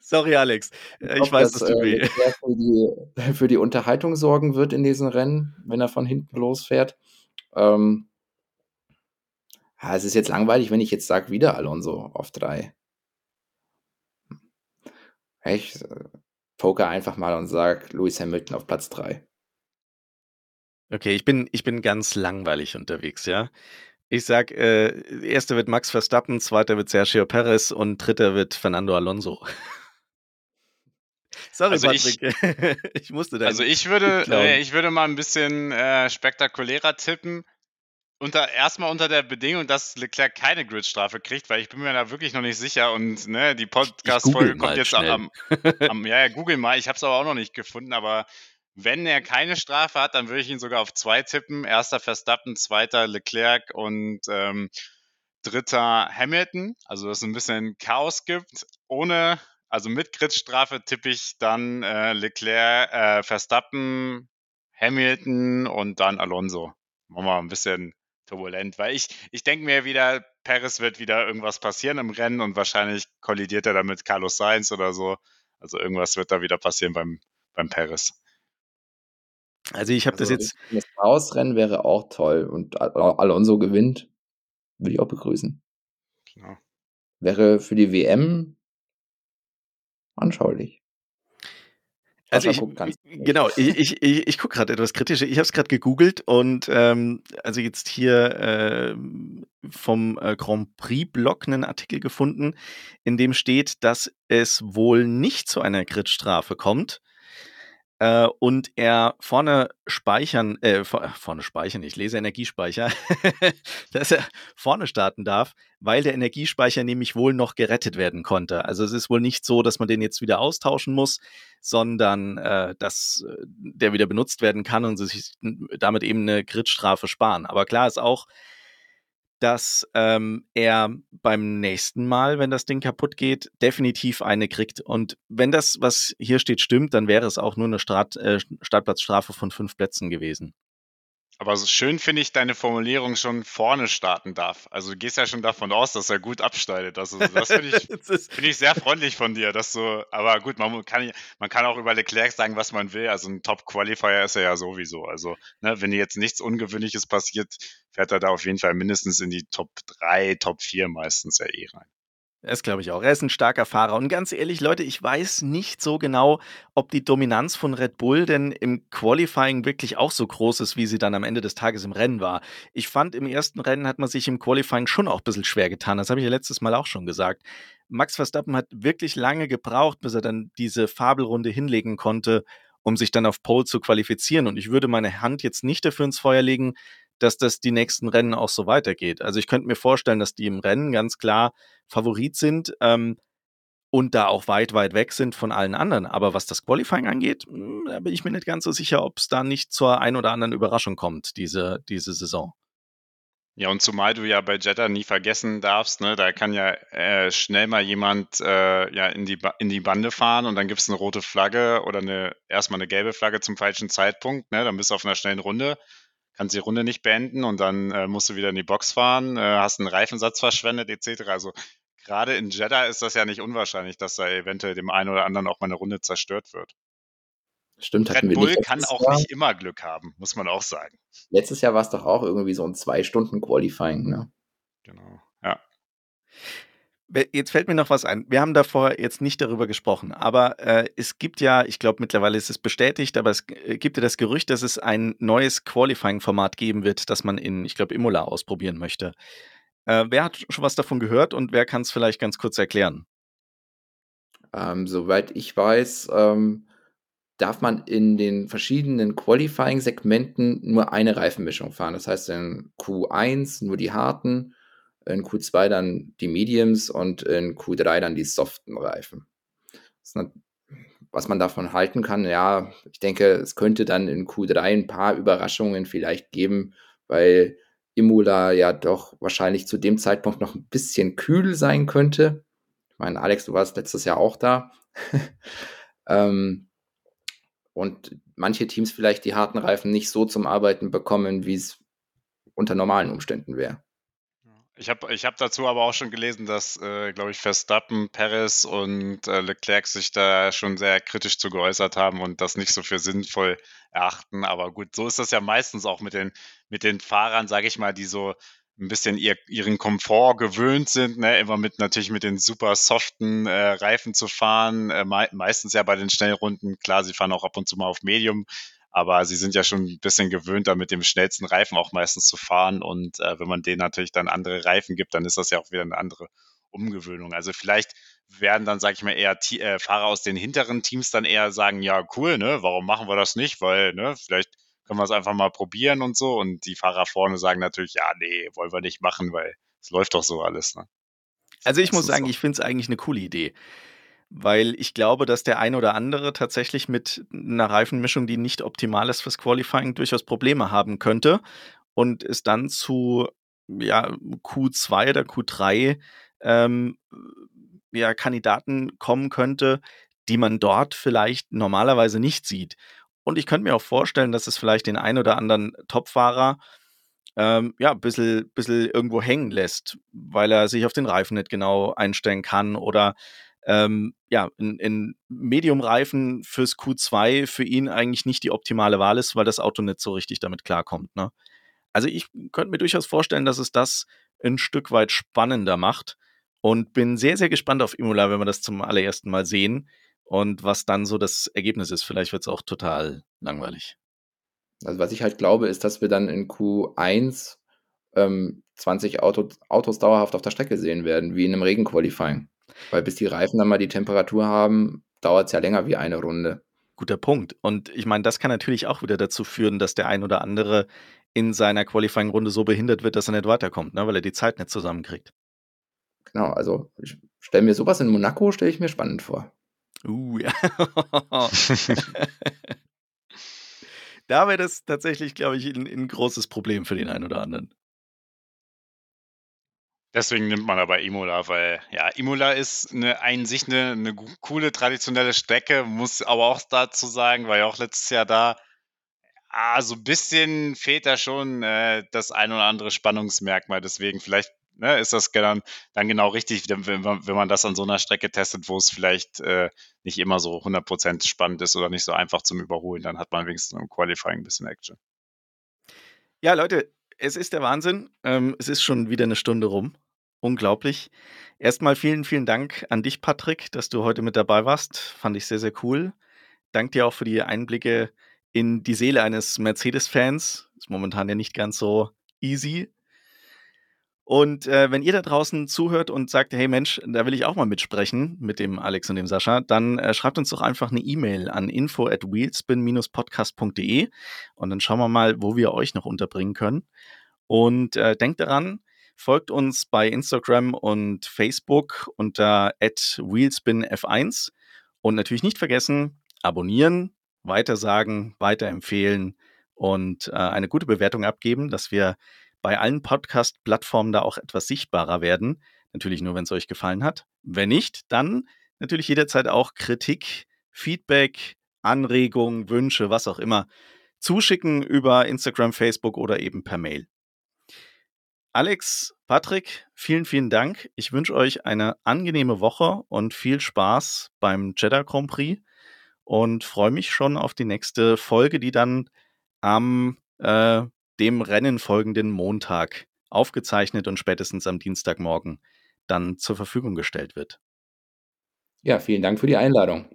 Sorry, Alex. Ich, äh, ich glaub, weiß, dass, dass du äh, <laughs> für, die, <laughs> für die Unterhaltung sorgen wird in diesen Rennen, wenn er von hinten losfährt. Ähm, ja, es ist jetzt langweilig, wenn ich jetzt sage, wieder Alonso auf drei. Äh, poker einfach mal und sag Lewis Hamilton auf Platz 3. Okay, ich bin, ich bin ganz langweilig unterwegs, ja. Ich sag, äh, erster wird Max Verstappen, zweiter wird Sergio Perez und dritter wird Fernando Alonso. <laughs> Sorry, also Patrick. Ich, <laughs> ich musste da. Also ich würde, <laughs> äh, ich würde mal ein bisschen äh, spektakulärer tippen unter, erstmal unter der Bedingung, dass Leclerc keine Gridstrafe kriegt, weil ich bin mir da wirklich noch nicht sicher und ne, die Podcast-Folge kommt jetzt am, am, ja, ja, google mal, ich habe es aber auch noch nicht gefunden, aber wenn er keine Strafe hat, dann würde ich ihn sogar auf zwei tippen. Erster Verstappen, zweiter Leclerc und ähm, dritter Hamilton. Also dass es ein bisschen Chaos gibt. Ohne, also mit Gridstrafe tippe ich dann äh, Leclerc, äh, Verstappen, Hamilton und dann Alonso. Machen wir mal ein bisschen turbulent, weil ich, ich denke mir wieder, Paris wird wieder irgendwas passieren im Rennen und wahrscheinlich kollidiert er damit Carlos Sainz oder so. Also irgendwas wird da wieder passieren beim, beim Paris. Also ich habe also das jetzt. Das Ausrennen wäre auch toll und Alonso gewinnt, würde ich auch begrüßen. Klar. Wäre für die WM anschaulich. Also ich, genau, ich, ich, ich, gucke gerade etwas kritisch. Ich habe es gerade gegoogelt und ähm, also jetzt hier äh, vom äh, Grand Prix-Blog einen Artikel gefunden, in dem steht, dass es wohl nicht zu einer Gridstrafe kommt, äh, und er vorne speichern, äh, vorne speichern, ich lese Energiespeicher, <laughs> dass er vorne starten darf, weil der Energiespeicher nämlich wohl noch gerettet werden konnte. Also es ist wohl nicht so, dass man den jetzt wieder austauschen muss, sondern äh, dass äh, der wieder benutzt werden kann und sich damit eben eine Gridstrafe sparen. Aber klar ist auch, dass ähm, er beim nächsten Mal, wenn das Ding kaputt geht, definitiv eine kriegt. Und wenn das, was hier steht, stimmt, dann wäre es auch nur eine Start, äh, Startplatzstrafe von fünf Plätzen gewesen. Aber so schön finde ich deine Formulierung schon vorne starten darf. Also du gehst ja schon davon aus, dass er gut abschneidet. Also das finde ich, <laughs> find ich sehr freundlich von dir, dass du, aber gut, man kann, man kann auch über Leclerc sagen, was man will. Also ein Top-Qualifier ist er ja sowieso. Also ne, wenn jetzt nichts Ungewöhnliches passiert, fährt er da auf jeden Fall mindestens in die Top 3, Top 4 meistens ja eh rein. Das glaube ich auch. Er ist ein starker Fahrer. Und ganz ehrlich, Leute, ich weiß nicht so genau, ob die Dominanz von Red Bull denn im Qualifying wirklich auch so groß ist, wie sie dann am Ende des Tages im Rennen war. Ich fand, im ersten Rennen hat man sich im Qualifying schon auch ein bisschen schwer getan. Das habe ich ja letztes Mal auch schon gesagt. Max Verstappen hat wirklich lange gebraucht, bis er dann diese Fabelrunde hinlegen konnte, um sich dann auf Pole zu qualifizieren. Und ich würde meine Hand jetzt nicht dafür ins Feuer legen, dass das die nächsten Rennen auch so weitergeht. Also ich könnte mir vorstellen, dass die im Rennen ganz klar Favorit sind ähm, und da auch weit, weit weg sind von allen anderen. Aber was das Qualifying angeht, hm, da bin ich mir nicht ganz so sicher, ob es da nicht zur ein oder anderen Überraschung kommt, diese, diese Saison. Ja, und zumal du ja bei Jetta nie vergessen darfst, ne, da kann ja äh, schnell mal jemand äh, ja in die, in die Bande fahren und dann gibt es eine rote Flagge oder eine erstmal eine gelbe Flagge zum falschen Zeitpunkt, ne, dann bist du auf einer schnellen Runde kannst die Runde nicht beenden und dann äh, musst du wieder in die Box fahren, äh, hast einen Reifensatz verschwendet etc. Also gerade in Jeddah ist das ja nicht unwahrscheinlich, dass da eventuell dem einen oder anderen auch mal eine Runde zerstört wird. Stimmt, Red Bull kann auch Jahr? nicht immer Glück haben, muss man auch sagen. Letztes Jahr war es doch auch irgendwie so ein zwei Stunden Qualifying, ne? Genau, ja. Jetzt fällt mir noch was ein. Wir haben davor jetzt nicht darüber gesprochen, aber äh, es gibt ja, ich glaube mittlerweile ist es bestätigt, aber es äh, gibt ja das Gerücht, dass es ein neues Qualifying-Format geben wird, das man in, ich glaube, Imola ausprobieren möchte. Äh, wer hat schon was davon gehört und wer kann es vielleicht ganz kurz erklären? Ähm, soweit ich weiß, ähm, darf man in den verschiedenen Qualifying-Segmenten nur eine Reifenmischung fahren. Das heißt in Q1 nur die harten, in Q2 dann die Mediums und in Q3 dann die soften Reifen. Was man davon halten kann, ja, ich denke, es könnte dann in Q3 ein paar Überraschungen vielleicht geben, weil Imola ja doch wahrscheinlich zu dem Zeitpunkt noch ein bisschen kühl sein könnte. Ich meine, Alex, du warst letztes Jahr auch da. <laughs> ähm, und manche Teams vielleicht die harten Reifen nicht so zum Arbeiten bekommen, wie es unter normalen Umständen wäre. Ich habe ich hab dazu aber auch schon gelesen, dass, äh, glaube ich, Verstappen, Perez und äh, Leclerc sich da schon sehr kritisch zu geäußert haben und das nicht so für sinnvoll erachten. Aber gut, so ist das ja meistens auch mit den, mit den Fahrern, sage ich mal, die so ein bisschen ihr, ihren Komfort gewöhnt sind, ne? immer mit natürlich mit den super soften äh, Reifen zu fahren. Äh, me meistens ja bei den Schnellrunden, klar, sie fahren auch ab und zu mal auf Medium, aber sie sind ja schon ein bisschen gewöhnt, da mit dem schnellsten Reifen auch meistens zu fahren. Und äh, wenn man denen natürlich dann andere Reifen gibt, dann ist das ja auch wieder eine andere Umgewöhnung. Also vielleicht werden dann, sage ich mal, eher T äh, Fahrer aus den hinteren Teams dann eher sagen, ja, cool, ne, warum machen wir das nicht? Weil, ne, vielleicht können wir es einfach mal probieren und so. Und die Fahrer vorne sagen natürlich, ja, nee, wollen wir nicht machen, weil es läuft doch so alles. Ne? Also ich das muss sagen, so. ich finde es eigentlich eine coole Idee weil ich glaube, dass der ein oder andere tatsächlich mit einer Reifenmischung, die nicht optimal ist fürs Qualifying, durchaus Probleme haben könnte und es dann zu ja, Q2 oder Q3 ähm, ja, Kandidaten kommen könnte, die man dort vielleicht normalerweise nicht sieht. Und ich könnte mir auch vorstellen, dass es vielleicht den ein oder anderen Topfahrer ähm, ja, ein bisschen, bisschen irgendwo hängen lässt, weil er sich auf den Reifen nicht genau einstellen kann oder ähm, ja, in, in Medium-Reifen fürs Q2 für ihn eigentlich nicht die optimale Wahl ist, weil das Auto nicht so richtig damit klarkommt. Ne? Also ich könnte mir durchaus vorstellen, dass es das ein Stück weit spannender macht und bin sehr, sehr gespannt auf Imola, wenn wir das zum allerersten Mal sehen und was dann so das Ergebnis ist. Vielleicht wird es auch total langweilig. Also was ich halt glaube, ist, dass wir dann in Q1 ähm, 20 Auto, Autos dauerhaft auf der Strecke sehen werden, wie in einem Regenqualifying. Weil bis die Reifen dann mal die Temperatur haben, dauert es ja länger wie eine Runde. Guter Punkt. Und ich meine, das kann natürlich auch wieder dazu führen, dass der ein oder andere in seiner Qualifying-Runde so behindert wird, dass er nicht weiterkommt, ne? weil er die Zeit nicht zusammenkriegt. Genau, also ich stelle mir sowas in Monaco, stelle ich mir spannend vor. Uh, ja. <laughs> da wäre das tatsächlich, glaube ich, ein, ein großes Problem für den einen oder anderen. Deswegen nimmt man aber Imola, weil ja, Imola ist eine, an sich eine, eine coole traditionelle Strecke, muss aber auch dazu sagen, war ja auch letztes Jahr da, Ah, so ein bisschen fehlt da schon äh, das ein oder andere Spannungsmerkmal. Deswegen vielleicht ne, ist das dann, dann genau richtig, wenn man, wenn man das an so einer Strecke testet, wo es vielleicht äh, nicht immer so 100% spannend ist oder nicht so einfach zum Überholen. Dann hat man wenigstens im Qualifying ein bisschen Action. Ja, Leute, es ist der Wahnsinn. Ähm, es ist schon wieder eine Stunde rum. Unglaublich. Erstmal vielen, vielen Dank an dich, Patrick, dass du heute mit dabei warst. Fand ich sehr, sehr cool. Dank dir auch für die Einblicke in die Seele eines Mercedes-Fans. Ist momentan ja nicht ganz so easy. Und äh, wenn ihr da draußen zuhört und sagt, hey Mensch, da will ich auch mal mitsprechen mit dem Alex und dem Sascha, dann äh, schreibt uns doch einfach eine E-Mail an info at wheelspin-podcast.de und dann schauen wir mal, wo wir euch noch unterbringen können. Und äh, denkt daran, folgt uns bei Instagram und Facebook unter at wheelspinf1 und natürlich nicht vergessen, abonnieren, weitersagen, weiterempfehlen und äh, eine gute Bewertung abgeben, dass wir bei allen Podcast-Plattformen da auch etwas sichtbarer werden. Natürlich nur, wenn es euch gefallen hat. Wenn nicht, dann natürlich jederzeit auch Kritik, Feedback, Anregungen, Wünsche, was auch immer zuschicken über Instagram, Facebook oder eben per Mail. Alex, Patrick, vielen, vielen Dank. Ich wünsche euch eine angenehme Woche und viel Spaß beim Jeddah Grand Prix und freue mich schon auf die nächste Folge, die dann am äh, dem Rennen folgenden Montag aufgezeichnet und spätestens am Dienstagmorgen dann zur Verfügung gestellt wird. Ja, vielen Dank für die Einladung.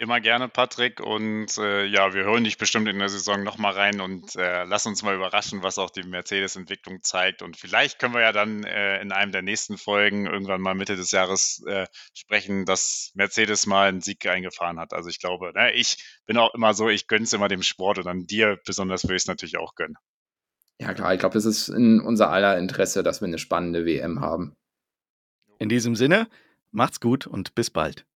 Immer gerne, Patrick. Und äh, ja, wir hören dich bestimmt in der Saison nochmal rein und äh, lass uns mal überraschen, was auch die Mercedes-Entwicklung zeigt. Und vielleicht können wir ja dann äh, in einem der nächsten Folgen irgendwann mal Mitte des Jahres äh, sprechen, dass Mercedes mal einen Sieg eingefahren hat. Also ich glaube, ne, ich bin auch immer so, ich gönne es immer dem Sport und dann dir besonders würde ich es natürlich auch gönnen. Ja, klar, ich glaube, es ist in unser aller Interesse, dass wir eine spannende WM haben. In diesem Sinne, macht's gut und bis bald.